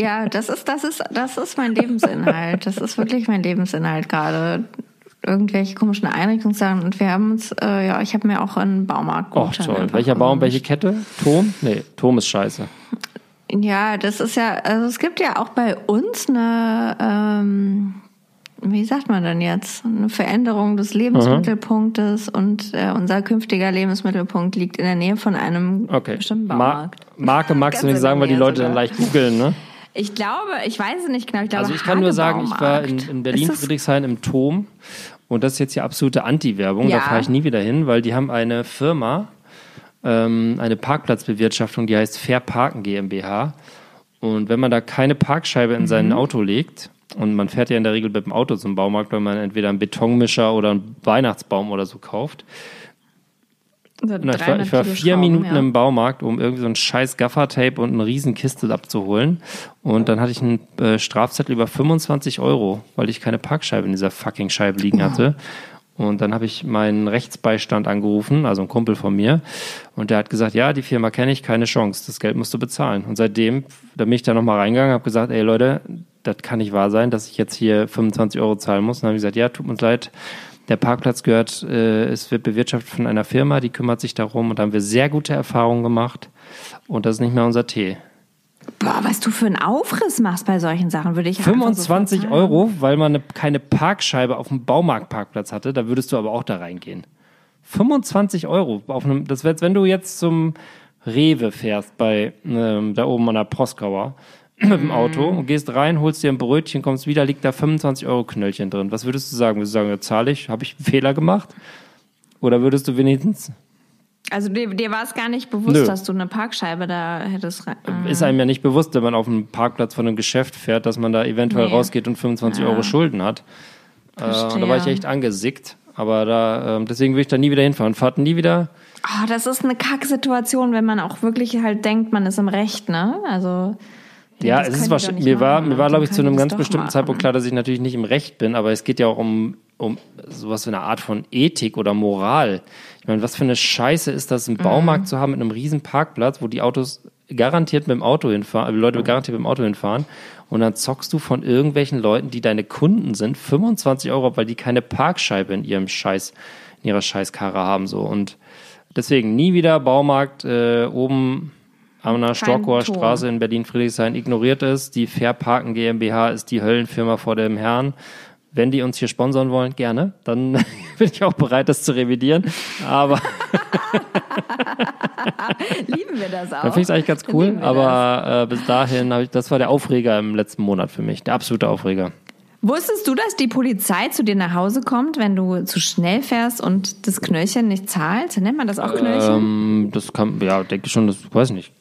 S1: Ja, das ist, das ist, das ist mein Lebensinhalt. Das ist wirklich mein Lebensinhalt gerade. Irgendwelche komischen Einrichtungssachen. Und wir haben uns, äh, ja, ich habe mir auch einen Baumarkt
S2: Oh, toll. Welcher Baum, welche Kette? Tom? Nee, Tom ist scheiße.
S1: Ja, das ist ja, also es gibt ja auch bei uns eine, ähm, wie sagt man denn jetzt, eine Veränderung des Lebensmittelpunktes und äh, unser künftiger Lebensmittelpunkt liegt in der Nähe von einem
S2: Okay.
S1: bestimmten
S2: Ma
S1: Baumarkt.
S2: Marke magst du nicht sagen, weil die Leute dann
S1: sogar.
S2: leicht googeln, ne?
S1: Ich glaube, ich weiß es nicht genau. Ich glaube,
S2: Also ich kann nur sagen, ich war in, in Berlin, Friedrichshain im Tom und das ist jetzt hier absolute Anti-Werbung, da
S1: Ja.
S2: fahre ich nie wieder hin, weil die haben eine Firma, ähm, eine Parkplatzbewirtschaftung, die heißt Fair Parken GmbH und wenn man da keine Parkscheibe in
S1: Mhm.
S2: sein Auto legt, Und man fährt ja in der Regel mit dem Auto zum Baumarkt, weil man entweder einen Betonmischer oder einen Weihnachtsbaum oder so kauft. Na, ich war, ich war vier Minuten ja. im Baumarkt, um irgendwie so ein scheiß Gaffertape und eine Riesenkiste abzuholen. Und dann hatte ich einen äh, Strafzettel über 25 Euro, weil ich keine Parkscheibe in dieser fucking Scheibe liegen hatte. Und dann habe ich meinen Rechtsbeistand angerufen, also ein Kumpel von mir. Und der hat gesagt, ja, die Firma kenne ich, keine Chance, das Geld musst du bezahlen. Und seitdem, da bin ich da nochmal reingegangen, habe gesagt, ey Leute, das kann nicht wahr sein, dass ich jetzt hier 25 Euro zahlen muss. Und dann habe ich gesagt, ja, tut uns leid, der Parkplatz gehört, äh, es wird bewirtschaftet von einer Firma, die kümmert sich darum. Und da haben wir sehr gute Erfahrungen gemacht. Und das ist nicht mehr unser Tee.
S1: Boah, was du für einen Aufriss machst bei solchen Sachen, würde ich
S2: 25 Euro, weil man eine, keine Parkscheibe auf dem Baumarktparkplatz hatte, da würdest du aber auch da reingehen. 25 Euro auf einem, das wäre, wenn du jetzt zum Rewe fährst bei ähm, da oben an der Proskauer mit dem Auto und gehst rein, holst dir ein Brötchen, kommst wieder, liegt da 25 Euro Knöllchen drin. Was würdest du sagen? Würdest du sagen, ja, zahle ich? Habe ich einen Fehler gemacht? Oder würdest du wenigstens
S1: also dir, dir war es gar nicht bewusst, Nö. dass du eine Parkscheibe da hättest. Rein
S2: äh. Ist einem ja nicht bewusst, wenn man auf einem Parkplatz von einem Geschäft fährt, dass man da eventuell nee. rausgeht und 25 ja. Euro Schulden hat. Äh, und da war ich echt angesickt. Aber da, äh, deswegen will ich da nie wieder hinfahren. Fahrt nie wieder.
S1: Oh, das ist eine Kacksituation, wenn man auch wirklich halt denkt, man ist im Recht, ne? Also.
S2: Ja, es ist wahrscheinlich, mir war, mir war, glaube ich, zu einem ganz bestimmten machen. Zeitpunkt klar, dass ich natürlich nicht im Recht bin, aber es geht ja auch um, um sowas wie eine Art von Ethik oder Moral. Ich meine, was für eine Scheiße ist das, einen Baumarkt mhm. zu haben mit einem riesen Parkplatz, wo die Autos garantiert mit dem Auto hinfahren, die Leute garantiert mit dem Auto hinfahren und dann zockst du von irgendwelchen Leuten, die deine Kunden sind, 25 Euro, weil die keine Parkscheibe in ihrem Scheiß, in ihrer Scheißkarre haben so und deswegen nie wieder Baumarkt äh, oben an der Storkower Straße in Berlin-Friedrichshain ignoriert ist. Die Fair Parken GmbH ist die Höllenfirma vor dem Herrn wenn die uns hier sponsern wollen, gerne. Dann bin ich auch bereit, das zu revidieren. Aber
S1: lieben wir das auch.
S2: Dann finde ich es eigentlich ganz cool. Aber äh, bis dahin ich, das war der Aufreger im letzten Monat für mich, der absolute Aufreger.
S1: Wusstest du, dass die Polizei zu dir nach Hause kommt, wenn du zu schnell fährst und das Knöllchen nicht zahlst? Nennt man das auch Knöllchen?
S2: Ähm, das kann, ja, denke ich schon, das weiß ich nicht.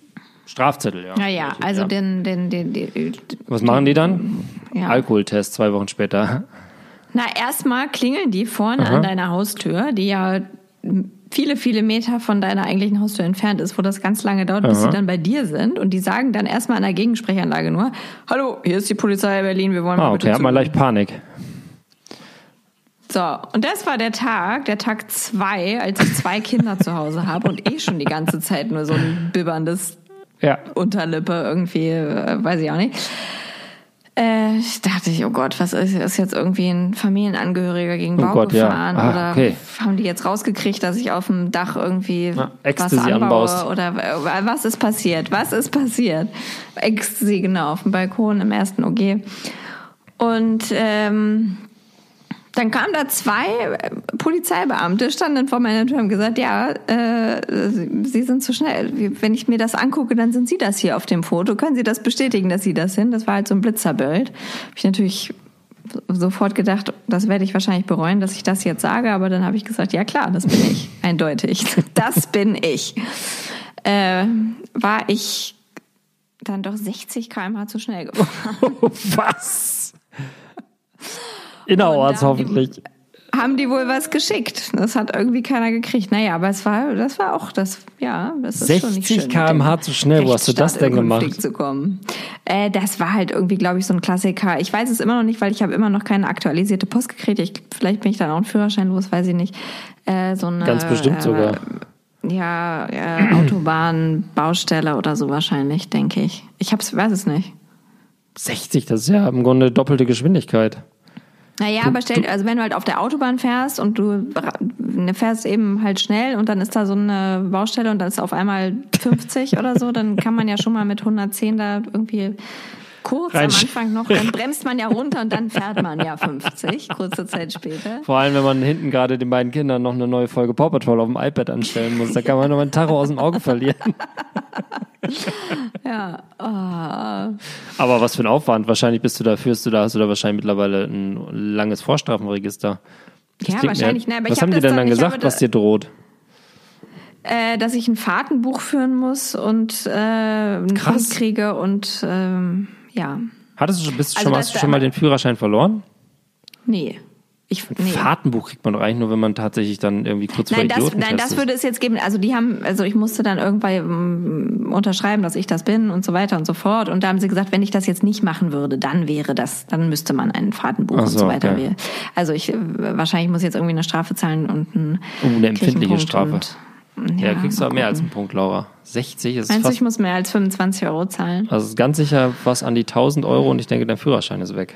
S2: Strafzettel, ja.
S1: Naja, also ja. Den, den, den, den,
S2: Was machen die dann? Ja. Alkoholtest zwei Wochen später.
S1: Na, erstmal klingeln die vorne Aha. an deiner Haustür, die ja viele, viele Meter von deiner eigentlichen Haustür entfernt ist, wo das ganz lange dauert, bis Aha. sie dann bei dir sind. Und die sagen dann erstmal an der Gegensprechanlage nur, hallo, hier ist die Polizei Berlin, wir wollen
S2: ah, mal bitte okay, hat man leicht Panik.
S1: So, und das war der Tag, der Tag zwei, als ich zwei Kinder zu Hause habe und eh schon die ganze Zeit nur so ein bibberndes ja. Unterlippe irgendwie, äh, weiß ich auch nicht. Äh, ich dachte ich, oh Gott, was ist, ist jetzt irgendwie ein Familienangehöriger gegen Bau oh Gott, gefahren? Ja. Ah, oder okay. haben die jetzt rausgekriegt, dass ich auf dem Dach irgendwie Na, was anbaue? Anbaust. Oder was ist passiert? Was ist passiert? Ecstasy, genau, auf dem Balkon im ersten OG. Und ähm, dann kamen da zwei äh, Polizeibeamte, standen vor meiner Tür und haben gesagt, ja, äh, Sie sind zu schnell. Wenn ich mir das angucke, dann sind Sie das hier auf dem Foto. Können Sie das bestätigen, dass Sie das sind? Das war halt so ein Blitzerbild. Habe ich natürlich sofort gedacht, das werde ich wahrscheinlich bereuen, dass ich das jetzt sage, aber dann habe ich gesagt, ja klar, das bin ich, eindeutig. Das bin ich. Äh, war ich dann doch 60 km/h zu schnell gefahren.
S2: Was? Innerorts hoffentlich.
S1: Haben die wohl was geschickt? Das hat irgendwie keiner gekriegt. Naja, aber es war, das war auch das, ja, das ist
S2: 60 km/h zu schnell. Wo hast du das denn gemacht?
S1: Zu kommen. Äh, das war halt irgendwie, glaube ich, so ein Klassiker. Ich weiß es immer noch nicht, weil ich habe immer noch keine aktualisierte Post gekriegt. Ich, vielleicht bin ich dann auch ein Führerschein los, weiß ich nicht. Äh, so eine,
S2: Ganz bestimmt
S1: äh,
S2: sogar.
S1: Ja, äh, Autobahn, Baustelle oder so wahrscheinlich, denke ich. Ich hab's, weiß es nicht.
S2: 60, das ist ja im Grunde doppelte Geschwindigkeit.
S1: Naja, aber stell, also wenn du halt auf der Autobahn fährst und du ne, fährst eben halt schnell und dann ist da so eine Baustelle und dann ist auf einmal 50 oder so, dann kann man ja schon mal mit 110 da irgendwie kurz am Anfang noch, dann bremst man ja runter und dann fährt man ja 50, kurze Zeit später.
S2: Vor allem, wenn man hinten gerade den beiden Kindern noch eine neue Folge Paw Patrol auf dem iPad anstellen muss, da kann man noch einen Tacho aus dem Auge verlieren.
S1: ja. Oh.
S2: Aber was für ein Aufwand. Wahrscheinlich bist du da, führst du da, hast du da wahrscheinlich mittlerweile ein langes Vorstrafenregister.
S1: Das ja, wahrscheinlich. Mir,
S2: ne, was haben die denn dann gesagt, was dir droht?
S1: Äh, dass ich ein Fahrtenbuch führen muss und äh, einen Punkt kriege und ähm, ja.
S2: Hattest du, bist du
S1: Also
S2: schon, hast du schon mal den Führerschein verloren?
S1: Nee. Ich, nee.
S2: Fahrtenbuch kriegt man doch eigentlich nur, wenn man tatsächlich dann irgendwie kurz
S1: Nein,
S2: vor
S1: das,
S2: Idioten
S1: nein, das würde es jetzt geben. Also die haben, also ich musste dann irgendwann mm, unterschreiben, dass ich das bin und so weiter und so fort. Und da haben sie gesagt, wenn ich das jetzt nicht machen würde, dann wäre das, dann müsste man ein Fahrtenbuch
S2: Ach
S1: und
S2: so,
S1: so weiter.
S2: okay.
S1: Also ich äh, wahrscheinlich muss ich jetzt irgendwie eine Strafe zahlen und ein
S2: Oh, eine empfindliche Strafe.
S1: Und,
S2: Ja, kriegst du aber mehr als einen Punkt, Laura. 60 ist
S1: Meinst du,
S2: fast,
S1: ich muss mehr als 25 Euro zahlen?
S2: also ist ganz sicher was an die 1000 Euro und ich denke, dein Führerschein ist weg.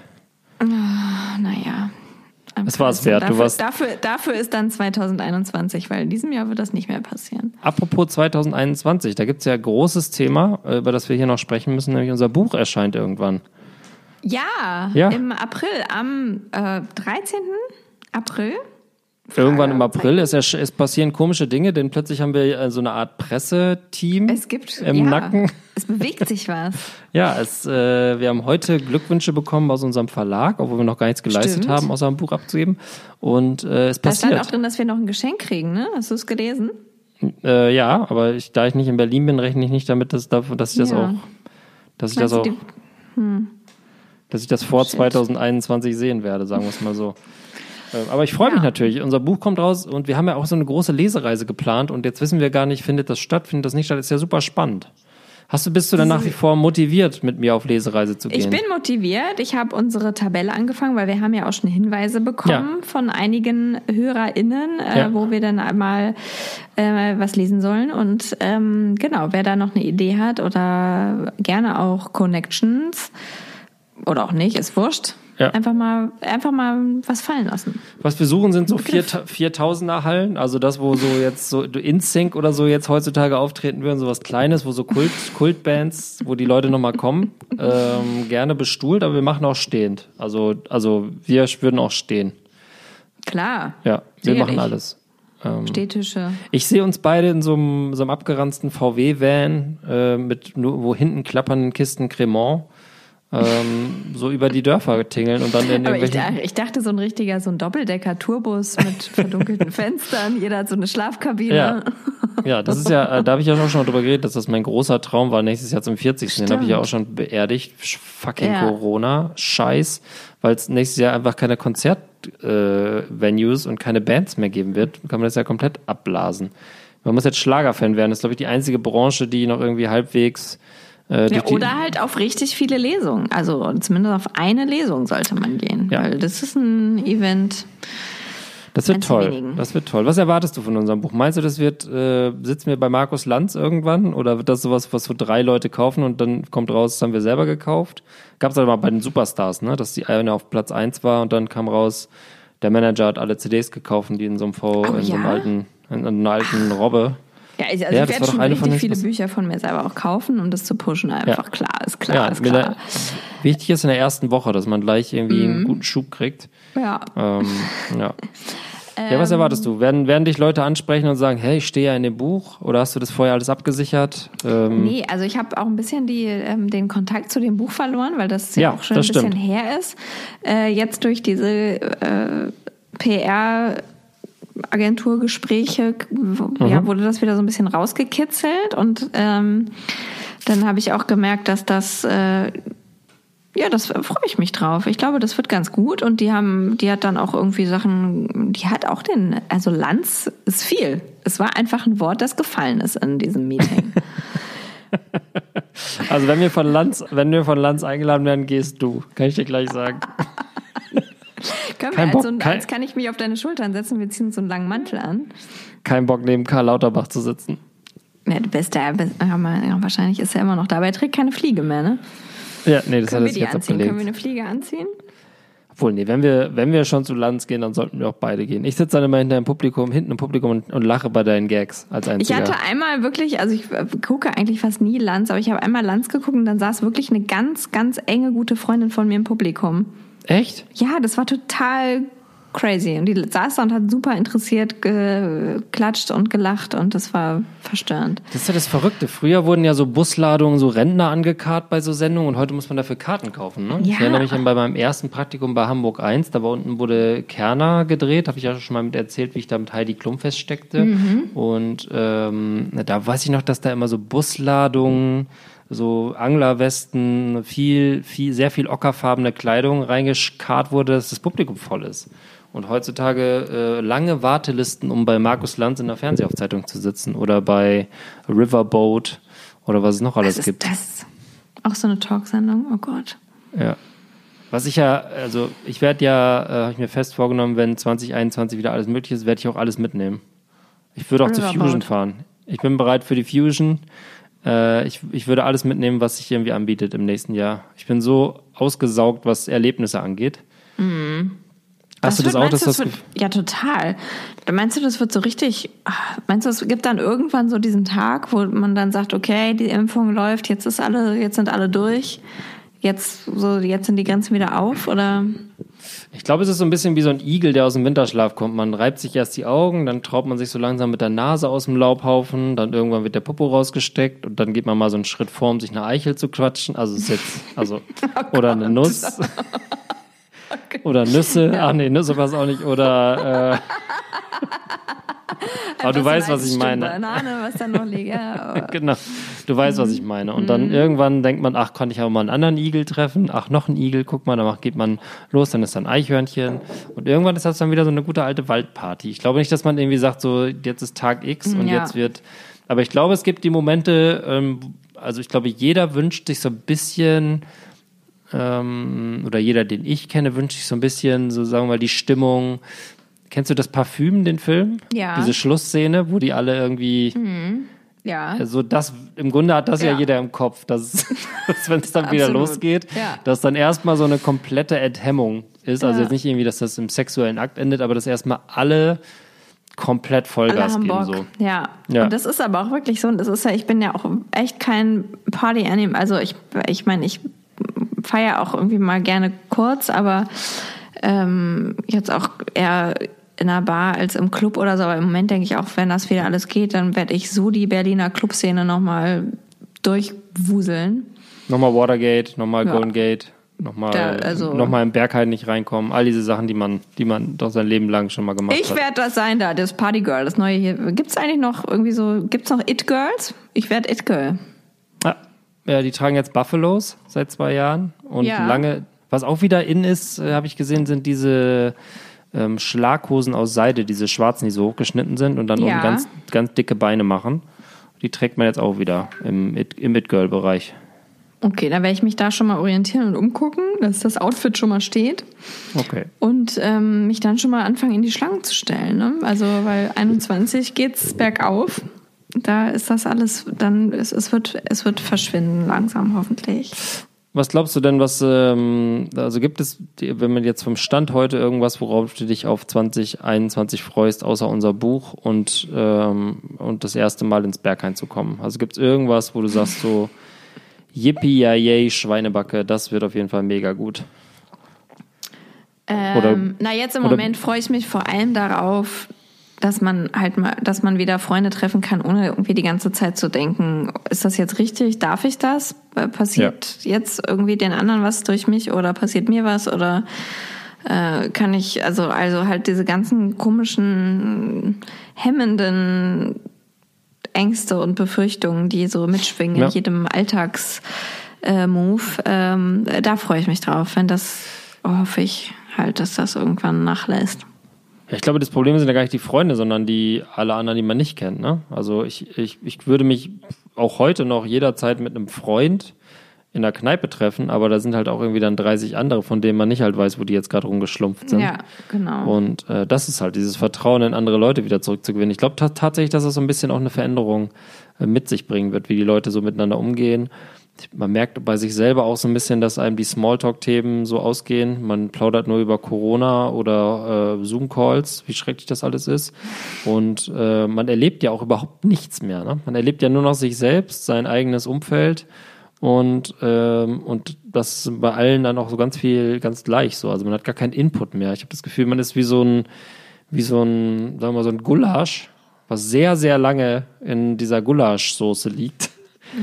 S1: Ah, Naja.
S2: Es war es wert. Du
S1: Dafür,
S2: warst-
S1: dafür, dafür ist dann 2021, weil in diesem Jahr wird das nicht mehr passieren.
S2: Apropos 2021, da gibt's ja ein großes Thema, über das wir hier noch sprechen müssen, nämlich unser Buch erscheint irgendwann.
S1: Ja,
S2: Ja.
S1: im April, am äh, 13. April.
S2: Irgendwann im April. Es, ersch- es passieren komische Dinge, denn plötzlich haben wir äh, so eine Art Presseteam
S1: Es gibt
S2: im
S1: ja,
S2: Nacken.
S1: Es bewegt sich was.
S2: Ja, es, äh, wir haben heute Glückwünsche bekommen aus unserem Verlag, obwohl wir noch gar nichts geleistet
S1: Stimmt.
S2: haben, außer ein Buch abzugeben. Und äh, es
S1: Da stand auch
S2: passiert.
S1: drin, dass wir noch ein Geschenk kriegen, ne? Hast du es gelesen?
S2: Äh, ja, aber ich, da ich nicht in Berlin bin, rechne ich nicht damit, dass, dass ich das
S1: Ja.
S2: auch, dass ich das
S1: Meinst du,
S2: auch,
S1: die-
S2: dass ich das vor
S1: Shit.
S2: 2021 sehen werde, sagen wir es mal so. Ähm, Aber ich freue mich
S1: Ja.
S2: natürlich. Unser Buch kommt raus und wir haben ja auch so eine große Lesereise geplant und jetzt wissen wir gar nicht, findet das statt, findet das nicht statt. Ist ja super spannend. Hast du, bist du dann nach wie vor motiviert, mit mir auf Lesereise zu gehen?
S1: Ich bin motiviert. Ich habe unsere Tabelle angefangen, weil wir haben ja auch schon Hinweise bekommen
S2: Ja.
S1: von einigen HörerInnen, äh,
S2: Ja.
S1: wo wir dann einmal äh, was lesen sollen. Und ähm, genau, wer da noch eine Idee hat oder gerne auch Connections oder auch nicht, ist wurscht.
S2: Ja.
S1: Einfach mal, einfach mal was fallen lassen.
S2: Was wir suchen, sind so vier,
S1: Begriff.
S2: 4000er Hallen, also das, wo so jetzt so InSync oder so jetzt heutzutage auftreten würden, so was Kleines, wo so Kult, Kultbands, wo die Leute nochmal kommen, ähm, gerne bestuhlt, aber wir machen auch stehend. Also, also wir würden auch stehen.
S1: Klar.
S2: Ja, wir
S1: Sicherlich.
S2: machen alles. Ähm,
S1: Stehtische.
S2: ich sehe uns beide in so einem, so einem abgeranzten VW-Van äh, mit nur, wo hinten klappernden Kisten Cremant ähm, so über die Dörfer tingeln und dann in
S1: Aber ich, ich dachte, so ein richtiger, so ein Doppeldecker-Tourbus mit verdunkelten Fenstern. Jeder hat so eine Schlafkabine.
S2: Ja. Ja, das ist ja, äh, da habe ich ja auch schon drüber geredet, dass das mein großer Traum war, nächstes Jahr zum 40. Den habe ich ja auch schon beerdigt. Fucking
S1: Ja.
S2: Corona, Scheiß, weil es nächstes Jahr einfach keine Konzert-Venues äh, und keine Bands mehr geben wird, kann man das ja komplett abblasen. Man muss jetzt Schlagerfan werden. Das ist, glaube ich, die einzige Branche, die noch irgendwie halbwegs äh,
S1: Ja, oder halt auf richtig viele Lesungen. Also zumindest auf eine Lesung sollte man gehen.
S2: Ja.
S1: Weil das ist ein Event.
S2: Das wird toll. Das wird toll. Was erwartest du von unserem Buch? Meinst du, das wird, äh, sitzen wir bei Markus Lanz irgendwann? Oder wird das sowas, was so drei Leute kaufen und dann kommt raus, das haben wir selber gekauft? Gab es aber mal bei den Superstars, ne? Dass die eine auf Platz eins war und dann kam raus, der Manager hat alle CDs gekauft, die in so einem V, in so einem
S1: ja?
S2: alten, in einer alten Robbe.
S1: Ja, ich, also
S2: Ja,
S1: ich werde schon richtig viele Bücher von mir selber auch kaufen, um das zu pushen. Einfach klar, ist klar,
S2: Ja,
S1: ist klar.
S2: wichtig ist in der ersten Woche, dass man gleich irgendwie
S1: Mhm.
S2: einen guten Schub kriegt.
S1: Ja.
S2: Ähm, ja. Ja, was erwartest du? Werden, werden dich Leute ansprechen und sagen, hey, ich stehe ja in dem Buch? Oder hast du das vorher alles abgesichert? Ähm,
S1: Nee, also ich habe auch ein bisschen die, ähm, den Kontakt zu dem Buch verloren, weil das ja,
S2: Ja,
S1: auch schon ein bisschen
S2: stimmt.
S1: her ist. Äh, jetzt durch diese äh, PR Agenturgespräche ja, wurde das wieder so ein bisschen rausgekitzelt und ähm, dann habe ich auch gemerkt, dass das äh, ja, das freue ich mich drauf. Ich glaube, das wird ganz gut und die haben, die hat dann auch irgendwie Sachen, die hat auch den, also Lanz ist viel. Es war einfach ein Wort, das gefallen ist in diesem Meeting.
S2: Also wenn wir von Lanz, wenn wir von Lanz eingeladen werden, gehst du. Kann ich dir gleich sagen.
S1: Können
S2: Kein
S1: wir
S2: Bock,
S1: als, so als kann ich mich auf deine Schultern setzen, wir ziehen so einen langen Mantel an.
S2: Kein Bock neben Karl Lauterbach zu sitzen.
S1: Ja, du bist da, bist, ja, wahrscheinlich ist er immer noch da, aber er trägt keine Fliege mehr, ne?
S2: Ja, nee, das
S1: Können wir
S2: hat er jetzt
S1: anziehen? Können wir
S2: abgelegt.
S1: eine Fliege anziehen?
S2: Obwohl, nee, wenn wir, wenn wir schon zu Lanz gehen, dann sollten wir auch beide gehen. Ich sitze dann immer hinter dem Publikum, hinten im Publikum und, und lache bei deinen Gags als
S1: Ich
S2: einziger.
S1: hatte einmal wirklich, also ich äh, gucke eigentlich fast nie Lanz, aber ich habe einmal Lanz geguckt und dann saß wirklich eine ganz, ganz enge gute Freundin von mir im Publikum.
S2: Echt?
S1: Ja, das war total crazy. Und die saß da und hat super interessiert geklatscht und gelacht und das war verstörend.
S2: Das ist ja das Verrückte. Früher wurden ja so Busladungen, so Rentner angekarrt bei so Sendungen und heute muss man dafür Karten kaufen. Ne? Ich
S1: Ja.
S2: erinnere mich an bei meinem ersten Praktikum bei Hamburg 1, da war unten wurde Kerner gedreht, habe ich ja schon mal mit erzählt, wie ich da mit Heidi Klum feststeckte.
S1: Mhm.
S2: Und ähm, da weiß ich noch, dass da immer so Busladungen so Anglerwesten, viel, viel, sehr viel ockerfarbene Kleidung reingekarrt wurde, dass das Publikum voll ist. Und heutzutage äh, lange Wartelisten, um bei Markus Lanz in der Fernsehaufzeitung zu sitzen oder bei Riverboat oder was es noch alles
S1: Was ist
S2: gibt.
S1: das? Auch so eine Talksendung? Oh Gott.
S2: Ja. Was ich ja, also ich werde ja, äh, habe ich mir fest vorgenommen, wenn 2021 wieder alles möglich ist, werde ich auch alles mitnehmen. Ich würde auch zur
S1: Riverboat.
S2: Fusion fahren. Ich bin bereit für die Fusion. Äh, ich, ich würde alles mitnehmen, was sich irgendwie anbietet im nächsten Jahr. Ich bin so ausgesaugt, was Erlebnisse angeht. Hast du das
S1: wird-
S2: auch? Dass das
S1: das wird, ja, total. Meinst du, das wird so richtig, ah, meinst du, es gibt dann irgendwann so diesen Tag, wo man dann sagt, okay, die Impfung läuft, jetzt ist alle, jetzt sind alle durch, jetzt, so, jetzt sind die Grenzen wieder auf, oder?
S2: Ich glaube, es ist so ein bisschen wie so ein Igel, der aus dem Winterschlaf kommt. Man reibt sich erst die Augen, dann traut man sich so langsam mit der Nase aus dem Laubhaufen, dann irgendwann wird der Popo rausgesteckt und dann geht man mal so einen Schritt vor, um sich eine Eichel zu quatschen. Also es ist jetzt, also, oder eine Nuss. Oder Nüsse. Ach nee, Nüsse war es auch nicht. Oder, äh, aber du weißt, was ich meine.
S1: Banane, was da noch liegt, ja.
S2: Genau. Du weißt, was ich meine. Und dann irgendwann denkt man, ach, konnte ich aber mal einen anderen Igel treffen. Ach, noch einen Igel. Guck mal, dann geht man los, dann ist da ein Eichhörnchen. Und irgendwann ist das dann wieder so eine gute alte Waldparty. Ich glaube nicht, dass man irgendwie sagt, so, jetzt ist Tag X und
S1: Ja.
S2: jetzt wird. Aber ich glaube, es gibt die Momente, ähm, also ich glaube, jeder wünscht sich so ein bisschen, ähm, oder jeder, den ich kenne, wünscht sich so ein bisschen, so sagen wir mal, die Stimmung. Kennst du das Parfüm, den Film?
S1: Ja.
S2: Diese Schlussszene, wo die alle irgendwie
S1: Ja.
S2: also das, im Grunde hat das ja,
S1: Ja.
S2: jeder im Kopf, dass, dass wenn es dann wieder losgeht,
S1: Ja.
S2: dass dann erstmal so eine komplette Enthemmung ist. Also
S1: Ja.
S2: jetzt nicht irgendwie, dass das im sexuellen Akt endet, aber dass erstmal alle komplett
S1: Alle
S2: Vollgas
S1: haben
S2: geben. So.
S1: Ja.
S2: Ja.
S1: Und das ist aber auch wirklich so. Und das ist ja, ich bin ja auch echt kein party -Anim. Also ich, ich meine, ich feiere auch irgendwie mal gerne kurz, aber ähm, jetzt auch eher in einer Bar als im Club oder so. Aber im Moment denke ich auch, wenn das wieder alles geht, dann werde ich so die Berliner Clubszene nochmal durchwuseln.
S2: Nochmal Watergate, nochmal
S1: Ja.
S2: Golden Gate, nochmal
S1: also-
S2: nochmal im Berghain nicht reinkommen. All diese Sachen, die man, die man doch sein Leben lang schon mal gemacht
S1: Ich
S2: hat.
S1: werde das sein da, das Partygirl, das neue hier. Gibt's eigentlich noch irgendwie so, gibt's noch It Girls? Ich werde It Girl.
S2: Ja. ja, die tragen jetzt Buffalos seit zwei Jahren und
S1: Ja.
S2: lange, was auch wieder in ist, äh, habe ich gesehen, sind diese ähm, Schlaghosen aus Seide, diese schwarzen, die so hochgeschnitten sind und dann
S1: Ja.
S2: oben ganz, ganz dicke Beine machen. Die trägt man jetzt auch wieder im, im It-Girl-Bereich.
S1: Okay, dann werde ich mich da schon mal orientieren und umgucken, dass das Outfit schon mal steht
S2: Okay.
S1: und ähm, mich dann schon mal anfangen, in die Schlangen zu stellen. Ne? Also, weil 21 geht's bergauf. Da ist das alles, dann, es, es, wird, es wird verschwinden langsam, hoffentlich.
S2: Was glaubst du denn, was, ähm, also gibt es, wenn man jetzt vom Stand heute irgendwas, worauf du dich auf 2021 freust, außer unser Buch und, ähm, und das erste Mal ins Berghain zu kommen? Also gibt es irgendwas, wo du sagst so, yippie, ja, yay, Schweinebacke, das wird auf jeden Fall mega gut. Oder-
S1: Ähm, na, jetzt im
S2: oder-
S1: Moment freue ich mich vor allem darauf, dass man halt mal, dass man wieder Freunde treffen kann, ohne irgendwie die ganze Zeit zu denken, ist das jetzt richtig? Darf ich das? Äh, Passiert jetzt irgendwie den anderen was durch mich oder passiert mir was oder äh, kann ich, also, also halt diese ganzen komischen, hemmenden Ängste und Befürchtungen, die so mitschwingen
S2: Ja.
S1: in jedem Alltags äh, ähm, da freue ich mich drauf, wenn das hoffe ich halt, dass das irgendwann nachlässt.
S2: Ja, ich glaube, das Problem sind ja gar nicht die Freunde, sondern die alle anderen, die man nicht kennt. Ne? Also ich, ich, ich würde mich auch heute noch jederzeit mit einem Freund in der Kneipe treffen, aber da sind halt auch irgendwie dann 30 andere, von denen man nicht halt weiß, wo die jetzt gerade rumgeschlumpft sind.
S1: Ja, genau.
S2: Und äh, das ist halt dieses Vertrauen in andere Leute wieder zurückzugewinnen. Ich glaube ta tatsächlich, dass das so ein bisschen auch eine Veränderung äh, mit sich bringen wird, wie die Leute so miteinander umgehen. Man merkt bei sich selber auch so ein bisschen, dass einem die Smalltalk-Themen so ausgehen. Man plaudert nur über Corona oder äh, Zoom-Calls, wie schrecklich das alles ist. Und äh, man erlebt ja auch überhaupt nichts mehr. Ne? Man erlebt ja nur noch sich selbst, sein eigenes Umfeld. Und, ähm, und das ist bei allen dann auch so ganz viel, ganz gleich so. Also man hat gar keinen Input mehr. Ich habe das Gefühl, man ist wie so ein, wie so ein, sagen wir mal, so ein Gulasch, was sehr, sehr lange in dieser Gulaschsoße liegt.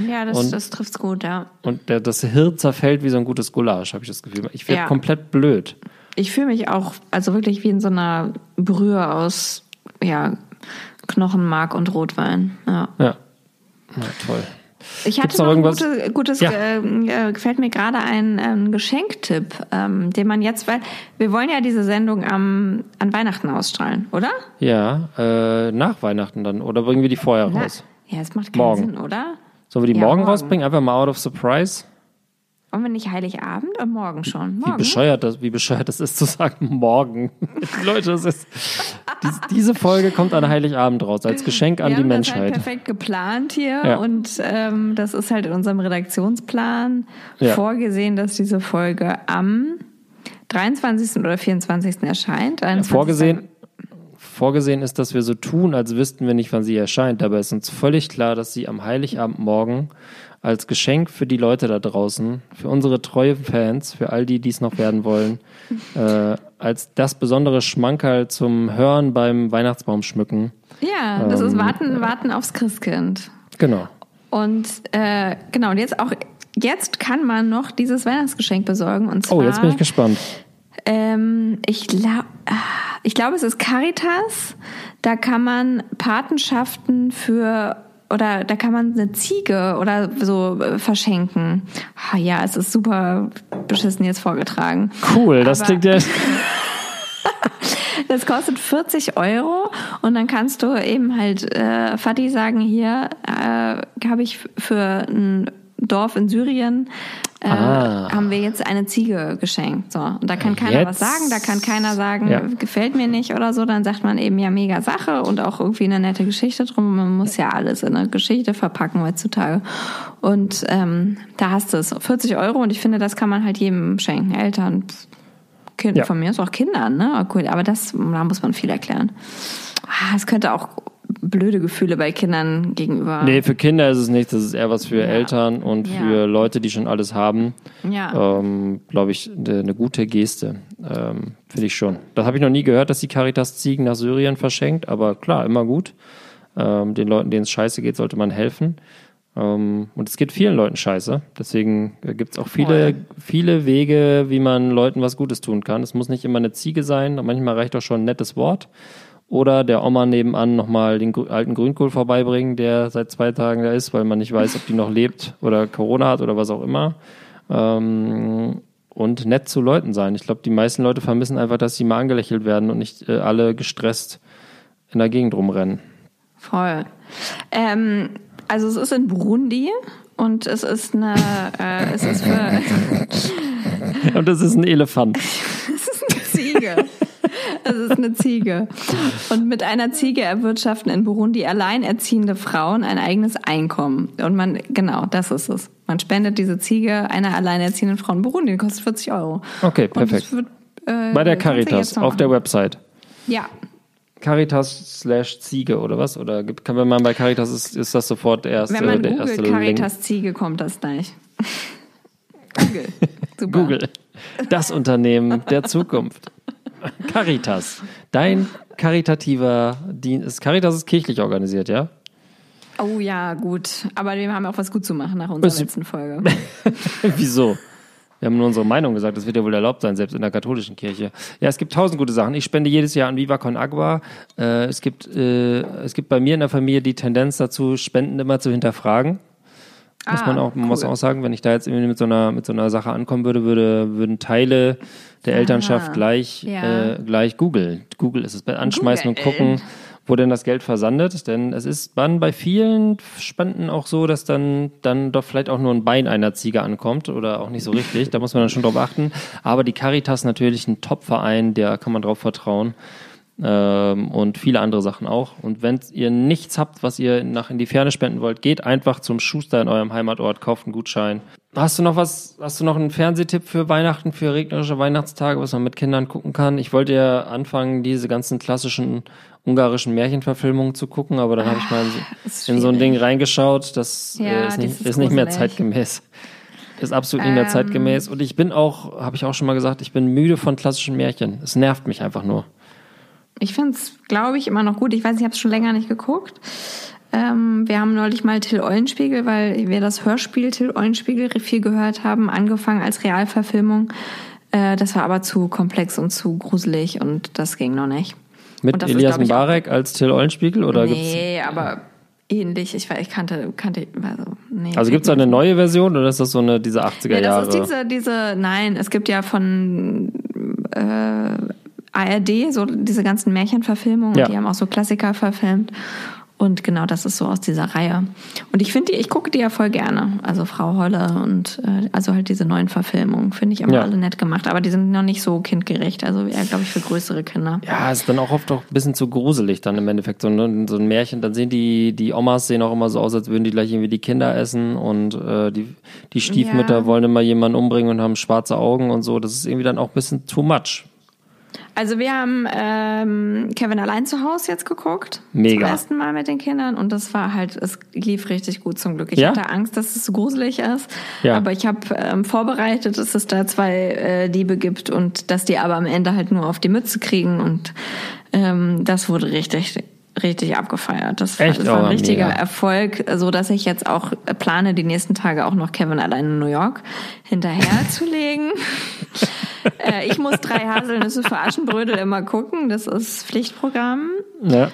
S1: Ja, das,
S2: und-
S1: das trifft's gut, ja.
S2: Und der, das Hirn zerfällt wie so ein gutes Gulasch, habe ich das Gefühl. Ich werde
S1: Ja.
S2: komplett blöd.
S1: Ich fühle mich auch, also wirklich wie in so einer Brühe aus, ja, Knochenmark und Rotwein. Ja.
S2: Ja. Ja, toll.
S1: Ich hatte
S2: Gibt's noch
S1: noch ein
S2: irgendwas?
S1: gute, gutes,
S2: Ja.
S1: äh, äh, gefällt mir gerade ein ähm, Geschenktipp, ähm, den man jetzt, weil wir wollen ja diese Sendung am, an Weihnachten ausstrahlen, oder?
S2: Ja, äh, nach Weihnachten dann. Oder bringen wir die vorher
S1: Na,
S2: raus?
S1: Ja, es macht keinen
S2: Morgen.
S1: Sinn, oder?
S2: Sollen wir die
S1: Ja,
S2: morgen,
S1: morgen.
S2: rausbringen? Einfach mal out of surprise?
S1: Wollen wir nicht Heiligabend oder morgen schon?
S2: Wie
S1: Morgen.
S2: bescheuert, das, wie bescheuert das ist zu sagen, morgen. Leute, das ist, dies, diese Folge kommt an Heiligabend raus, als Geschenk an
S1: wir
S2: die
S1: haben das halt
S2: Menschheit.
S1: perfekt geplant hier
S2: Ja.
S1: und ähm, das ist halt in unserem Redaktionsplan
S2: Ja.
S1: vorgesehen, dass diese Folge am 23. oder 24. erscheint. 23.
S2: Vorgesehen, vorgesehen ist, dass wir so tun, als wüssten wir nicht, wann sie erscheint. Dabei ist uns völlig klar, dass sie am Heiligabendmorgen als Geschenk für die Leute da draußen, für unsere treuen Fans, für all die, die es noch werden wollen, äh, als das besondere Schmankerl zum Hören beim Weihnachtsbaum schmücken.
S1: Ja, das ist
S2: Ähm,
S1: Warten, Warten aufs Christkind.
S2: Genau.
S1: Und äh, genau, und jetzt auch, jetzt kann man noch dieses Weihnachtsgeschenk besorgen. Und zwar,
S2: Oh, jetzt bin ich gespannt.
S1: Ähm, ich glaube, ich glaube, es ist Caritas. Da kann man Patenschaften für oder da kann man eine Ziege oder so äh, verschenken. Ah, ja, es ist super beschissen jetzt vorgetragen.
S2: Cool, das
S1: Aber-
S2: klingt ja.
S1: Das kostet 40 Euro und dann kannst du eben halt äh, Fatih sagen, hier äh, habe ich für ein Dorf in Syrien äh,
S2: Ah.
S1: haben wir jetzt eine Ziege geschenkt. So und da kann keiner was
S2: Jetzt-
S1: sagen, da kann keiner sagen,
S2: Ja.
S1: gefällt mir nicht oder so. Dann sagt man eben ja mega Sache und auch irgendwie eine nette Geschichte drum. Man muss ja alles in eine Geschichte verpacken heutzutage. Und ähm, da hast du es 40 Euro und ich finde, das kann man halt jedem schenken, Eltern. Kind,
S2: Ja.
S1: Von mir ist auch Kindern, ne? Cool, aber das, da muss man viel erklären. Ah, Es könnte auch blöde Gefühle bei Kindern gegenüber.
S2: Nee, für Kinder ist es nicht. Das ist eher was für
S1: Ja.
S2: Eltern und
S1: Ja.
S2: für Leute, die schon alles haben.
S1: Ja.
S2: Ähm, Glaube ich, eine gute Geste. Ähm, Finde ich schon. Das habe ich noch nie gehört, dass die Caritas Ziegen nach Syrien verschenkt, aber klar, immer gut. Ähm, den Leuten, denen es scheiße geht, sollte man helfen. Ähm, und es geht vielen Leuten scheiße. Deswegen gibt es auch viele,
S1: Voll.
S2: viele Wege, wie man Leuten was Gutes tun kann. Es muss nicht immer eine Ziege sein. Manchmal reicht auch schon ein nettes Wort. Oder der Oma nebenan nochmal den alten Grünkohl vorbeibringen, der seit zwei Tagen da ist, weil man nicht weiß, ob die noch lebt oder Corona hat oder was auch immer. Ähm, und nett zu Leuten sein. Ich glaube, die meisten Leute vermissen einfach, dass sie mal angelächelt werden und nicht äh, alle gestresst in der Gegend rumrennen.
S1: Voll. Ähm, also es ist in Burundi und es ist eine, äh, es ist für,
S2: Und das ist ein Elefant.
S1: es ist eine Ziege. Es ist eine Ziege. Und mit einer Ziege erwirtschaften in Burundi alleinerziehende Frauen ein eigenes Einkommen. Und man, genau, das ist es. Man spendet diese Ziege einer alleinerziehenden Frau in Burundi, die kostet 40 Euro.
S2: Okay, perfekt.
S1: wird, äh,
S2: Bei der Caritas auf der. Website.
S1: Ja,
S2: Caritas slash Ziege oder was? Oder kann man bei Caritas ist, ist das sofort der erste,
S1: wenn man
S2: der
S1: googelt
S2: erste Link.
S1: Caritas Ziege, kommt das gleich. Google. Super.
S2: Google. Das Unternehmen der Zukunft. Caritas. Dein karitativer Dienst. Caritas ist kirchlich organisiert, ja?
S1: Oh ja, gut. Aber wir haben auch was gut zu machen nach unserer letzten Folge.
S2: Wieso? Wir haben nur unsere Meinung gesagt, das wird ja wohl erlaubt sein, selbst in der katholischen Kirche. Ja, es gibt tausend gute Sachen. Ich spende jedes Jahr an Viva Con Agua. Äh, es, gibt, äh, es gibt bei mir in der Familie die Tendenz dazu, Spenden immer zu hinterfragen. Muss
S1: Ah,
S2: man auch, man muss
S1: cool.
S2: auch sagen, wenn ich da jetzt irgendwie mit so einer, mit so einer Sache ankommen würde, würde, würden Teile der Elternschaft gleich,
S1: ja.
S2: äh, gleich Google. Google ist es bei anschmeißen und
S1: Googeln.
S2: gucken, wo denn das Geld versandet. Denn es ist dann bei vielen Spenden auch so, dass dann, dann doch vielleicht auch nur ein Bein einer Ziege ankommt oder auch nicht so richtig. Da muss man dann schon drauf achten. Aber die Caritas natürlich ein Top-Verein, der kann man drauf vertrauen ähm, und viele andere Sachen auch. Und wenn ihr nichts habt, was ihr nach in die Ferne spenden wollt, geht einfach zum Schuster in eurem Heimatort, kauft einen Gutschein. Hast du noch was, hast du noch einen Fernsehtipp für Weihnachten, für regnerische Weihnachtstage, was man mit Kindern gucken kann? Ich wollte ja anfangen, diese ganzen klassischen ungarischen Märchenverfilmungen zu gucken, aber dann habe ich mal in, so- in so ein. Ding reingeschaut, das
S1: Ja,
S2: ist, nicht,
S1: ist
S2: nicht mehr zeitgemäß. Ist absolut nicht mehr
S1: Ähm.
S2: zeitgemäß. Und ich bin auch, habe ich auch schon mal gesagt, ich bin müde von klassischen Märchen. Es nervt mich einfach nur.
S1: Ich finde es, glaube ich, immer noch gut. Ich weiß, ich habe es schon länger nicht geguckt. Ähm, wir haben neulich mal Till Eulenspiegel, weil wir das Hörspiel Till Eulenspiegel viel gehört haben, angefangen als Realverfilmung. Äh, das war aber zu komplex und zu gruselig und das ging noch nicht.
S2: Mit Elias Mbarek als Till Eulenspiegel oder gibt's?
S1: Nee, aber ähnlich. Ich, ich kannte, kannte, also, nee.
S2: Also gibt es eine neue Version oder ist das so eine, diese 80er
S1: Ja,
S2: Jahre?
S1: das ist diese, diese, nein, es gibt ja von äh, ARD so diese ganzen Märchenverfilmungen,
S2: Ja.
S1: die haben auch so Klassiker verfilmt. Und genau das ist so aus dieser Reihe. Und ich finde die, ich gucke die ja voll gerne. Also Frau Holle und äh, also halt diese neuen Verfilmungen finde ich immer
S2: Ja.
S1: alle nett gemacht. Aber die sind noch nicht so kindgerecht. Also eher, glaube ich, für größere Kinder.
S2: Ja, ist dann auch oft auch ein bisschen zu gruselig dann im Endeffekt. So, ne? so ein Märchen, dann sehen die, die Omas sehen auch immer so aus, als würden die gleich irgendwie die Kinder essen und äh, die, die Stiefmütter
S1: Ja.
S2: wollen immer jemanden umbringen und haben schwarze Augen und so. Das ist irgendwie dann auch ein bisschen too much.
S1: Also wir haben ähm, Kevin allein zu Hause jetzt geguckt.
S2: Mega.
S1: Zum ersten Mal mit den Kindern und das war halt, es lief richtig gut zum Glück. Ich
S2: Ja?
S1: hatte Angst, dass es so gruselig ist,
S2: Ja.
S1: aber ich habe ähm, vorbereitet, dass es da zwei äh, Diebe gibt und dass die aber am Ende halt nur auf die Mütze kriegen und ähm, das wurde richtig richtig abgefeiert. Das, war-
S2: Echt?
S1: das war ein
S2: Oh,
S1: richtiger
S2: mega.
S1: Erfolg, so dass ich jetzt auch plane, die nächsten Tage auch noch Kevin allein in New York hinterher zu legen. Äh, ich muss drei Haselnüsse für Aschenbrödel immer gucken. Das ist Pflichtprogramm.
S2: Ja.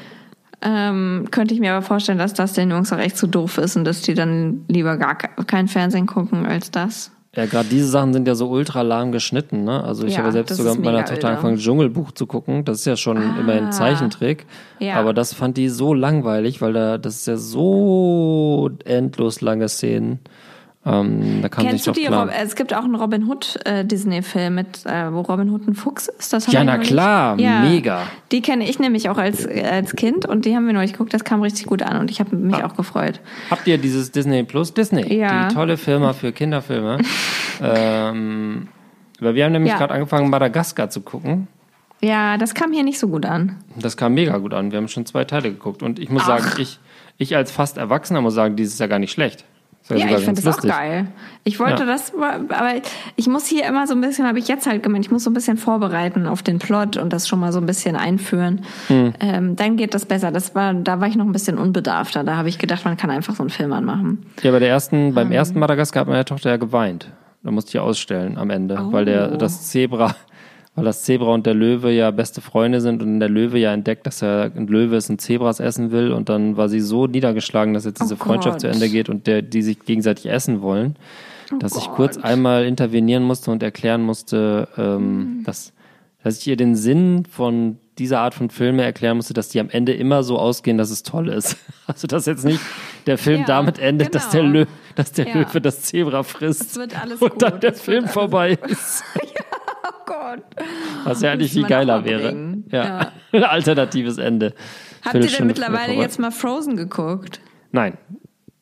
S1: Ähm, könnte ich mir aber vorstellen, dass das den Jungs auch echt zu doof ist und dass die dann lieber gar ke- kein Fernsehen gucken als das.
S2: Ja, gerade diese Sachen sind ja so ultra lahm geschnitten, ne? Also ich
S1: Ja,
S2: habe selbst sogar mit meiner Tochter angefangen, Dschungelbuch zu gucken. Das ist ja schon immerhin Zeichentrick.
S1: Ja.
S2: Aber das fand die so langweilig, weil da, das ist ja so endlos lange Szenen. Ähm,
S1: Kennst du die?
S2: klar.
S1: Es gibt auch einen Robin Hood äh, Disney-Film mit, äh, wo Robin Hood ein Fuchs ist. Das
S2: Ja, na klar, mega.
S1: Die kenne ich nämlich auch als äh, als Kind und die haben wir neulich geguckt. Das kam richtig gut an und ich habe mich
S2: Ah.
S1: auch gefreut.
S2: Habt ihr dieses Disney Plus? Disney,
S1: Ja.
S2: die tolle Firma für Kinderfilme. ähm, weil wir haben nämlich
S1: Ja.
S2: gerade angefangen, Madagaskar zu gucken.
S1: Ja, das kam hier nicht so gut an.
S2: Das kam mega gut an. Wir haben schon zwei Teile geguckt. Und ich muss sagen, ich, ich als fast Erwachsener muss sagen, dieses ist ja gar nicht schlecht.
S1: Ja, ich finde das auch
S2: lustig.
S1: geil. Ich wollte
S2: Ja.
S1: das, aber ich muss hier immer so ein bisschen, habe ich jetzt halt gemeint, ich muss so ein bisschen vorbereiten auf den Plot und das schon mal so ein bisschen einführen.
S2: Hm.
S1: Ähm, dann geht das besser. Das war, da war ich noch ein bisschen unbedarfter. Da habe ich gedacht, man kann einfach so einen Film anmachen.
S2: Ja, bei der ersten, beim
S1: Ähm.
S2: ersten Madagaskar hat meine Tochter ja geweint. Da musste ich ausstellen am Ende, weil der,
S1: Oh.
S2: das Zebra, weil das Zebra und der Löwe ja beste Freunde sind und der Löwe ja entdeckt, dass er ein Löwe ist und Zebras essen will und dann war sie so niedergeschlagen, dass jetzt diese
S1: Oh
S2: Freundschaft
S1: Gott.
S2: zu Ende geht und der, die sich gegenseitig essen wollen, dass ich kurz
S1: Oh Gott.
S2: einmal intervenieren musste und erklären musste, ähm,
S1: Mhm.
S2: dass, dass ich ihr den Sinn von dieser Art von Filme erklären musste, dass die am Ende immer so ausgehen, dass es toll ist. Also dass jetzt nicht der Film
S1: Ja,
S2: damit endet, dass der
S1: genau.
S2: Löwe dass der
S1: Ja.
S2: Löwe das Zebra frisst.
S1: Es wird alles
S2: und dann
S1: gut,
S2: der
S1: es wird
S2: Film vorbei ist.
S1: Oh Gott.
S2: Was ja eigentlich viel geiler wäre. Ja. Ein alternatives Ende.
S1: Habt ihr denn mittlerweile jetzt mal Frozen geguckt?
S2: Nein.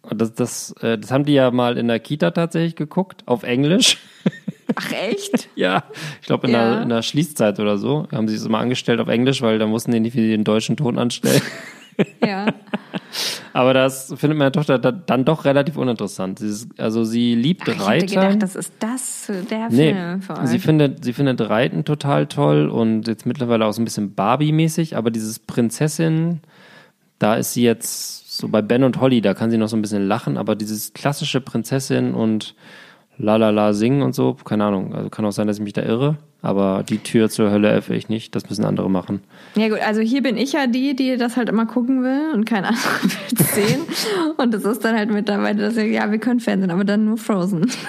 S2: Das, das, äh, das haben die ja mal in der Kita tatsächlich geguckt, auf Englisch.
S1: Ach echt?
S2: Ja, ich glaube in,
S1: Ja.
S2: der, in der Schließzeit oder so haben sie es immer angestellt auf Englisch, weil da mussten die nicht wie den deutschen Ton anstellen.
S1: Ja.
S2: Aber das findet meine Tochter da, dann doch relativ uninteressant. Sie ist, also sie liebt
S1: Ich hätte gedacht, das ist das der
S2: Nee,
S1: Film für euch.
S2: sie findet, sie findet Reiten total toll und jetzt mittlerweile auch so ein bisschen Barbie-mäßig, aber dieses Prinzessin, da ist sie jetzt so bei Ben und Holly, da kann sie noch so ein bisschen lachen, aber dieses klassische Prinzessin und la la la singen und so, keine Ahnung, also kann auch sein, dass ich mich da irre, aber die Tür zur Hölle öffne ich nicht, das müssen andere machen.
S1: Ja gut, also hier bin ich ja die, die das halt immer gucken will und kein anderer will es sehen. Und es ist dann halt mittlerweile, dass wir, ja, wir können Fernsehen, aber dann nur Frozen.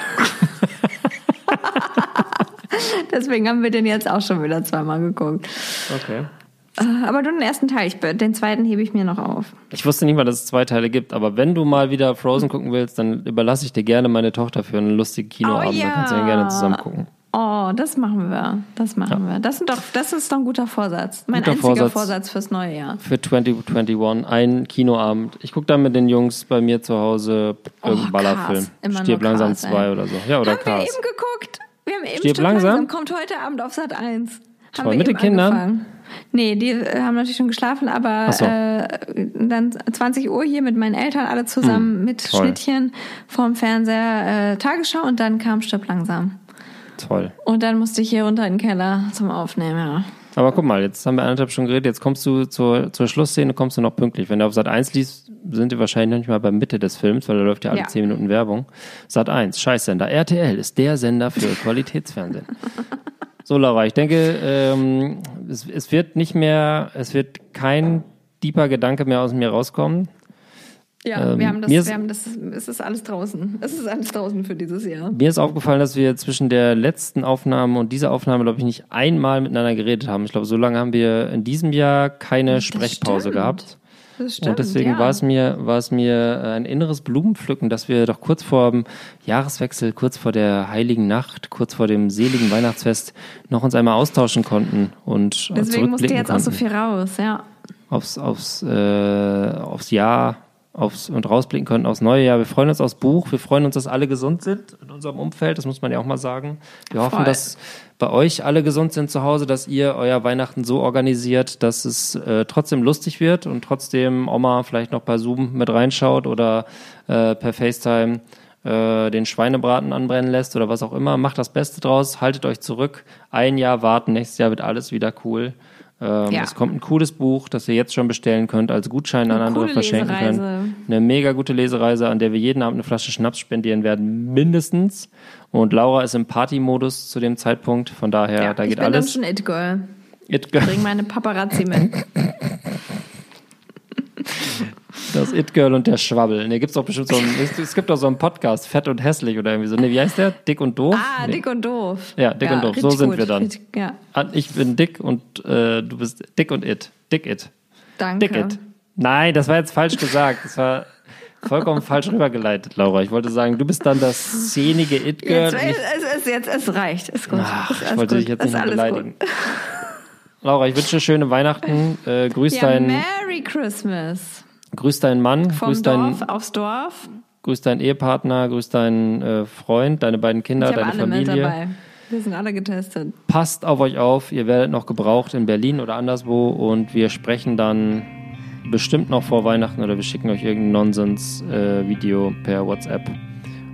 S1: Deswegen haben wir den jetzt auch schon wieder zweimal geguckt.
S2: Okay.
S1: Äh, Aber nur den ersten Teil, ich, den zweiten hebe ich mir noch auf.
S2: Ich wusste nicht mal, dass es zwei Teile gibt, aber wenn du mal wieder Frozen gucken willst, dann überlasse ich dir gerne meine Tochter für einen lustigen Kinoabend,
S1: Oh ja.
S2: dann kannst du dann gerne zusammen gucken.
S1: Oh, das machen wir. Das machen wir. Das, sind doch, das ist doch ein guter Vorsatz. Mein
S2: Guter
S1: einziger
S2: Vorsatz.
S1: Vorsatz. fürs neue Jahr.
S2: Für 2021 ein Kinoabend. Ich gucke dann mit den Jungs bei mir zu Hause irgendeinen
S1: Oh,
S2: Ballerfilm. Stirb langsam
S1: Cars,
S2: 2
S1: ey.
S2: oder so. Ja, oder
S1: haben wir eben geguckt. Wir haben eben
S2: Stirb
S1: Stück
S2: langsam?
S1: Kommt heute Abend auf Sat 1. Haben
S2: Toll,
S1: wir
S2: mit den
S1: eben
S2: Kindern?
S1: Nee, die äh, haben natürlich schon geschlafen, aber
S2: so.
S1: äh, dann 20 Uhr hier mit meinen Eltern alle zusammen mit
S2: Hm, toll.
S1: Schnittchen vorm Fernseher äh, Tagesschau und dann kam Stirb langsam.
S2: Toll.
S1: Und dann musste ich hier runter in den Keller zum Aufnehmen, ja.
S2: Aber guck mal, jetzt haben wir anderthalb Stunden geredet, jetzt kommst du zur, zur Schlussszene, kommst du noch pünktlich. Wenn du auf Sat 1 liest, sind wir wahrscheinlich noch nicht mal bei Mitte des Films, weil da läuft ja alle
S1: Ja.
S2: 10 Minuten Werbung. Sat 1, Scheißsender. RTL ist der Sender für Qualitätsfernsehen. So, Laura, ich denke, ähm, es, es wird nicht mehr, es wird kein deeper Gedanke mehr aus mir rauskommen.
S1: Ja,
S2: Ähm,
S1: wir haben das, wir haben das, es ist alles draußen. Es ist alles draußen für dieses Jahr.
S2: Mir ist aufgefallen, dass wir zwischen der letzten Aufnahme und dieser Aufnahme, glaube ich, nicht einmal miteinander geredet haben. Ich glaube, so lange haben wir in diesem Jahr keine
S1: Das
S2: Sprechpause
S1: stimmt.
S2: gehabt.
S1: Das stimmt,
S2: Und deswegen
S1: ja.
S2: war es mir, war es mir äh, ein inneres Blumenpflücken, dass wir doch kurz vor dem Jahreswechsel, kurz vor der heiligen Nacht, kurz vor dem seligen Weihnachtsfest noch uns einmal austauschen konnten und äh,
S1: Deswegen musste jetzt auch so
S2: konnten
S1: viel raus, ja.
S2: aufs, aufs, äh, aufs Jahr aufs, und rausblicken konnten aufs neue Jahr. Wir freuen uns aufs Buch. Wir freuen uns, dass alle gesund sind in unserem Umfeld. Das muss man ja auch mal sagen. Wir hoffen,
S1: Voll.
S2: dass bei euch alle gesund sind zu Hause, dass ihr euer Weihnachten so organisiert, dass es äh, trotzdem lustig wird und trotzdem Oma vielleicht noch bei Zoom mit reinschaut oder äh, per FaceTime äh, den Schweinebraten anbrennen lässt oder was auch immer. Macht das Beste draus, haltet euch zurück. Ein Jahr warten, nächstes Jahr wird alles wieder cool. Ähm,
S1: Ja.
S2: Es kommt ein cooles Buch, das ihr jetzt schon bestellen könnt, als Gutschein an
S1: Eine
S2: andere
S1: coole
S2: verschenken
S1: Lesereise.
S2: könnt. Eine mega gute Lesereise, an der wir jeden Abend eine Flasche Schnaps spendieren werden, mindestens. Und Laura ist im Partymodus zu dem Zeitpunkt, von daher,
S1: ja
S2: da
S1: ich
S2: geht
S1: bin
S2: alles.
S1: dann schon It-Girl.
S2: It Girl,
S1: Bring meine Paparazzi mit.
S2: das It Girl und der Schwabbel. Ne, gibt's doch bestimmt so einen, es, es gibt doch so einen Podcast, Fett und Hässlich oder irgendwie so. Ne, wie heißt der? Dick und Doof?
S1: Ah,
S2: Nee.
S1: dick und doof.
S2: Ja, dick und doof. So sind
S1: gut.
S2: wir dann.
S1: Richtig- Ja,
S2: Ah, Ich bin dick und äh, du bist dick und it. Dick it.
S1: danke.
S2: Dick it. Nein, das war jetzt falsch gesagt. Das war vollkommen falsch rübergeleitet, Laura. Ich wollte sagen, du bist dann das szenige It-Girl.
S1: Jetzt,
S2: und ich-
S1: es, es, jetzt, es reicht. Ist gut.
S2: Ach,
S1: ist
S2: ich wollte
S1: gut.
S2: dich jetzt nicht mehr beleidigen.
S1: Gut.
S2: Laura, ich wünsche dir schöne Weihnachten. Äh, grüß,
S1: Ja,
S2: deinen,
S1: Merry Christmas.
S2: Grüß deinen Mann,
S1: Vom
S2: grüß
S1: Dorf
S2: deinen,
S1: aufs Dorf.
S2: grüß deinen Ehepartner, grüß deinen äh, Freund, deine beiden Kinder,
S1: Ich
S2: deine
S1: alle mit
S2: Familie.
S1: dabei. Wir sind alle getestet.
S2: Passt auf euch auf. Ihr werdet noch gebraucht in Berlin oder anderswo und wir sprechen dann bestimmt noch vor Weihnachten oder wir schicken euch irgendein Nonsens-Video per WhatsApp.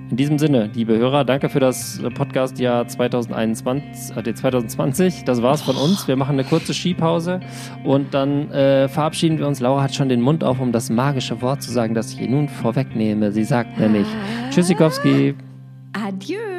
S2: In diesem Sinne, liebe Hörer, danke für das Podcast-Jahr 2021, äh, 2020. Das war's von uns. Wir machen eine kurze Skipause und dann äh, verabschieden wir uns. Laura hat schon den Mund auf, um das magische Wort zu sagen, das ich ihr nun vorwegnehme. Sie sagt nämlich Tschüssikowski.
S1: Adieu.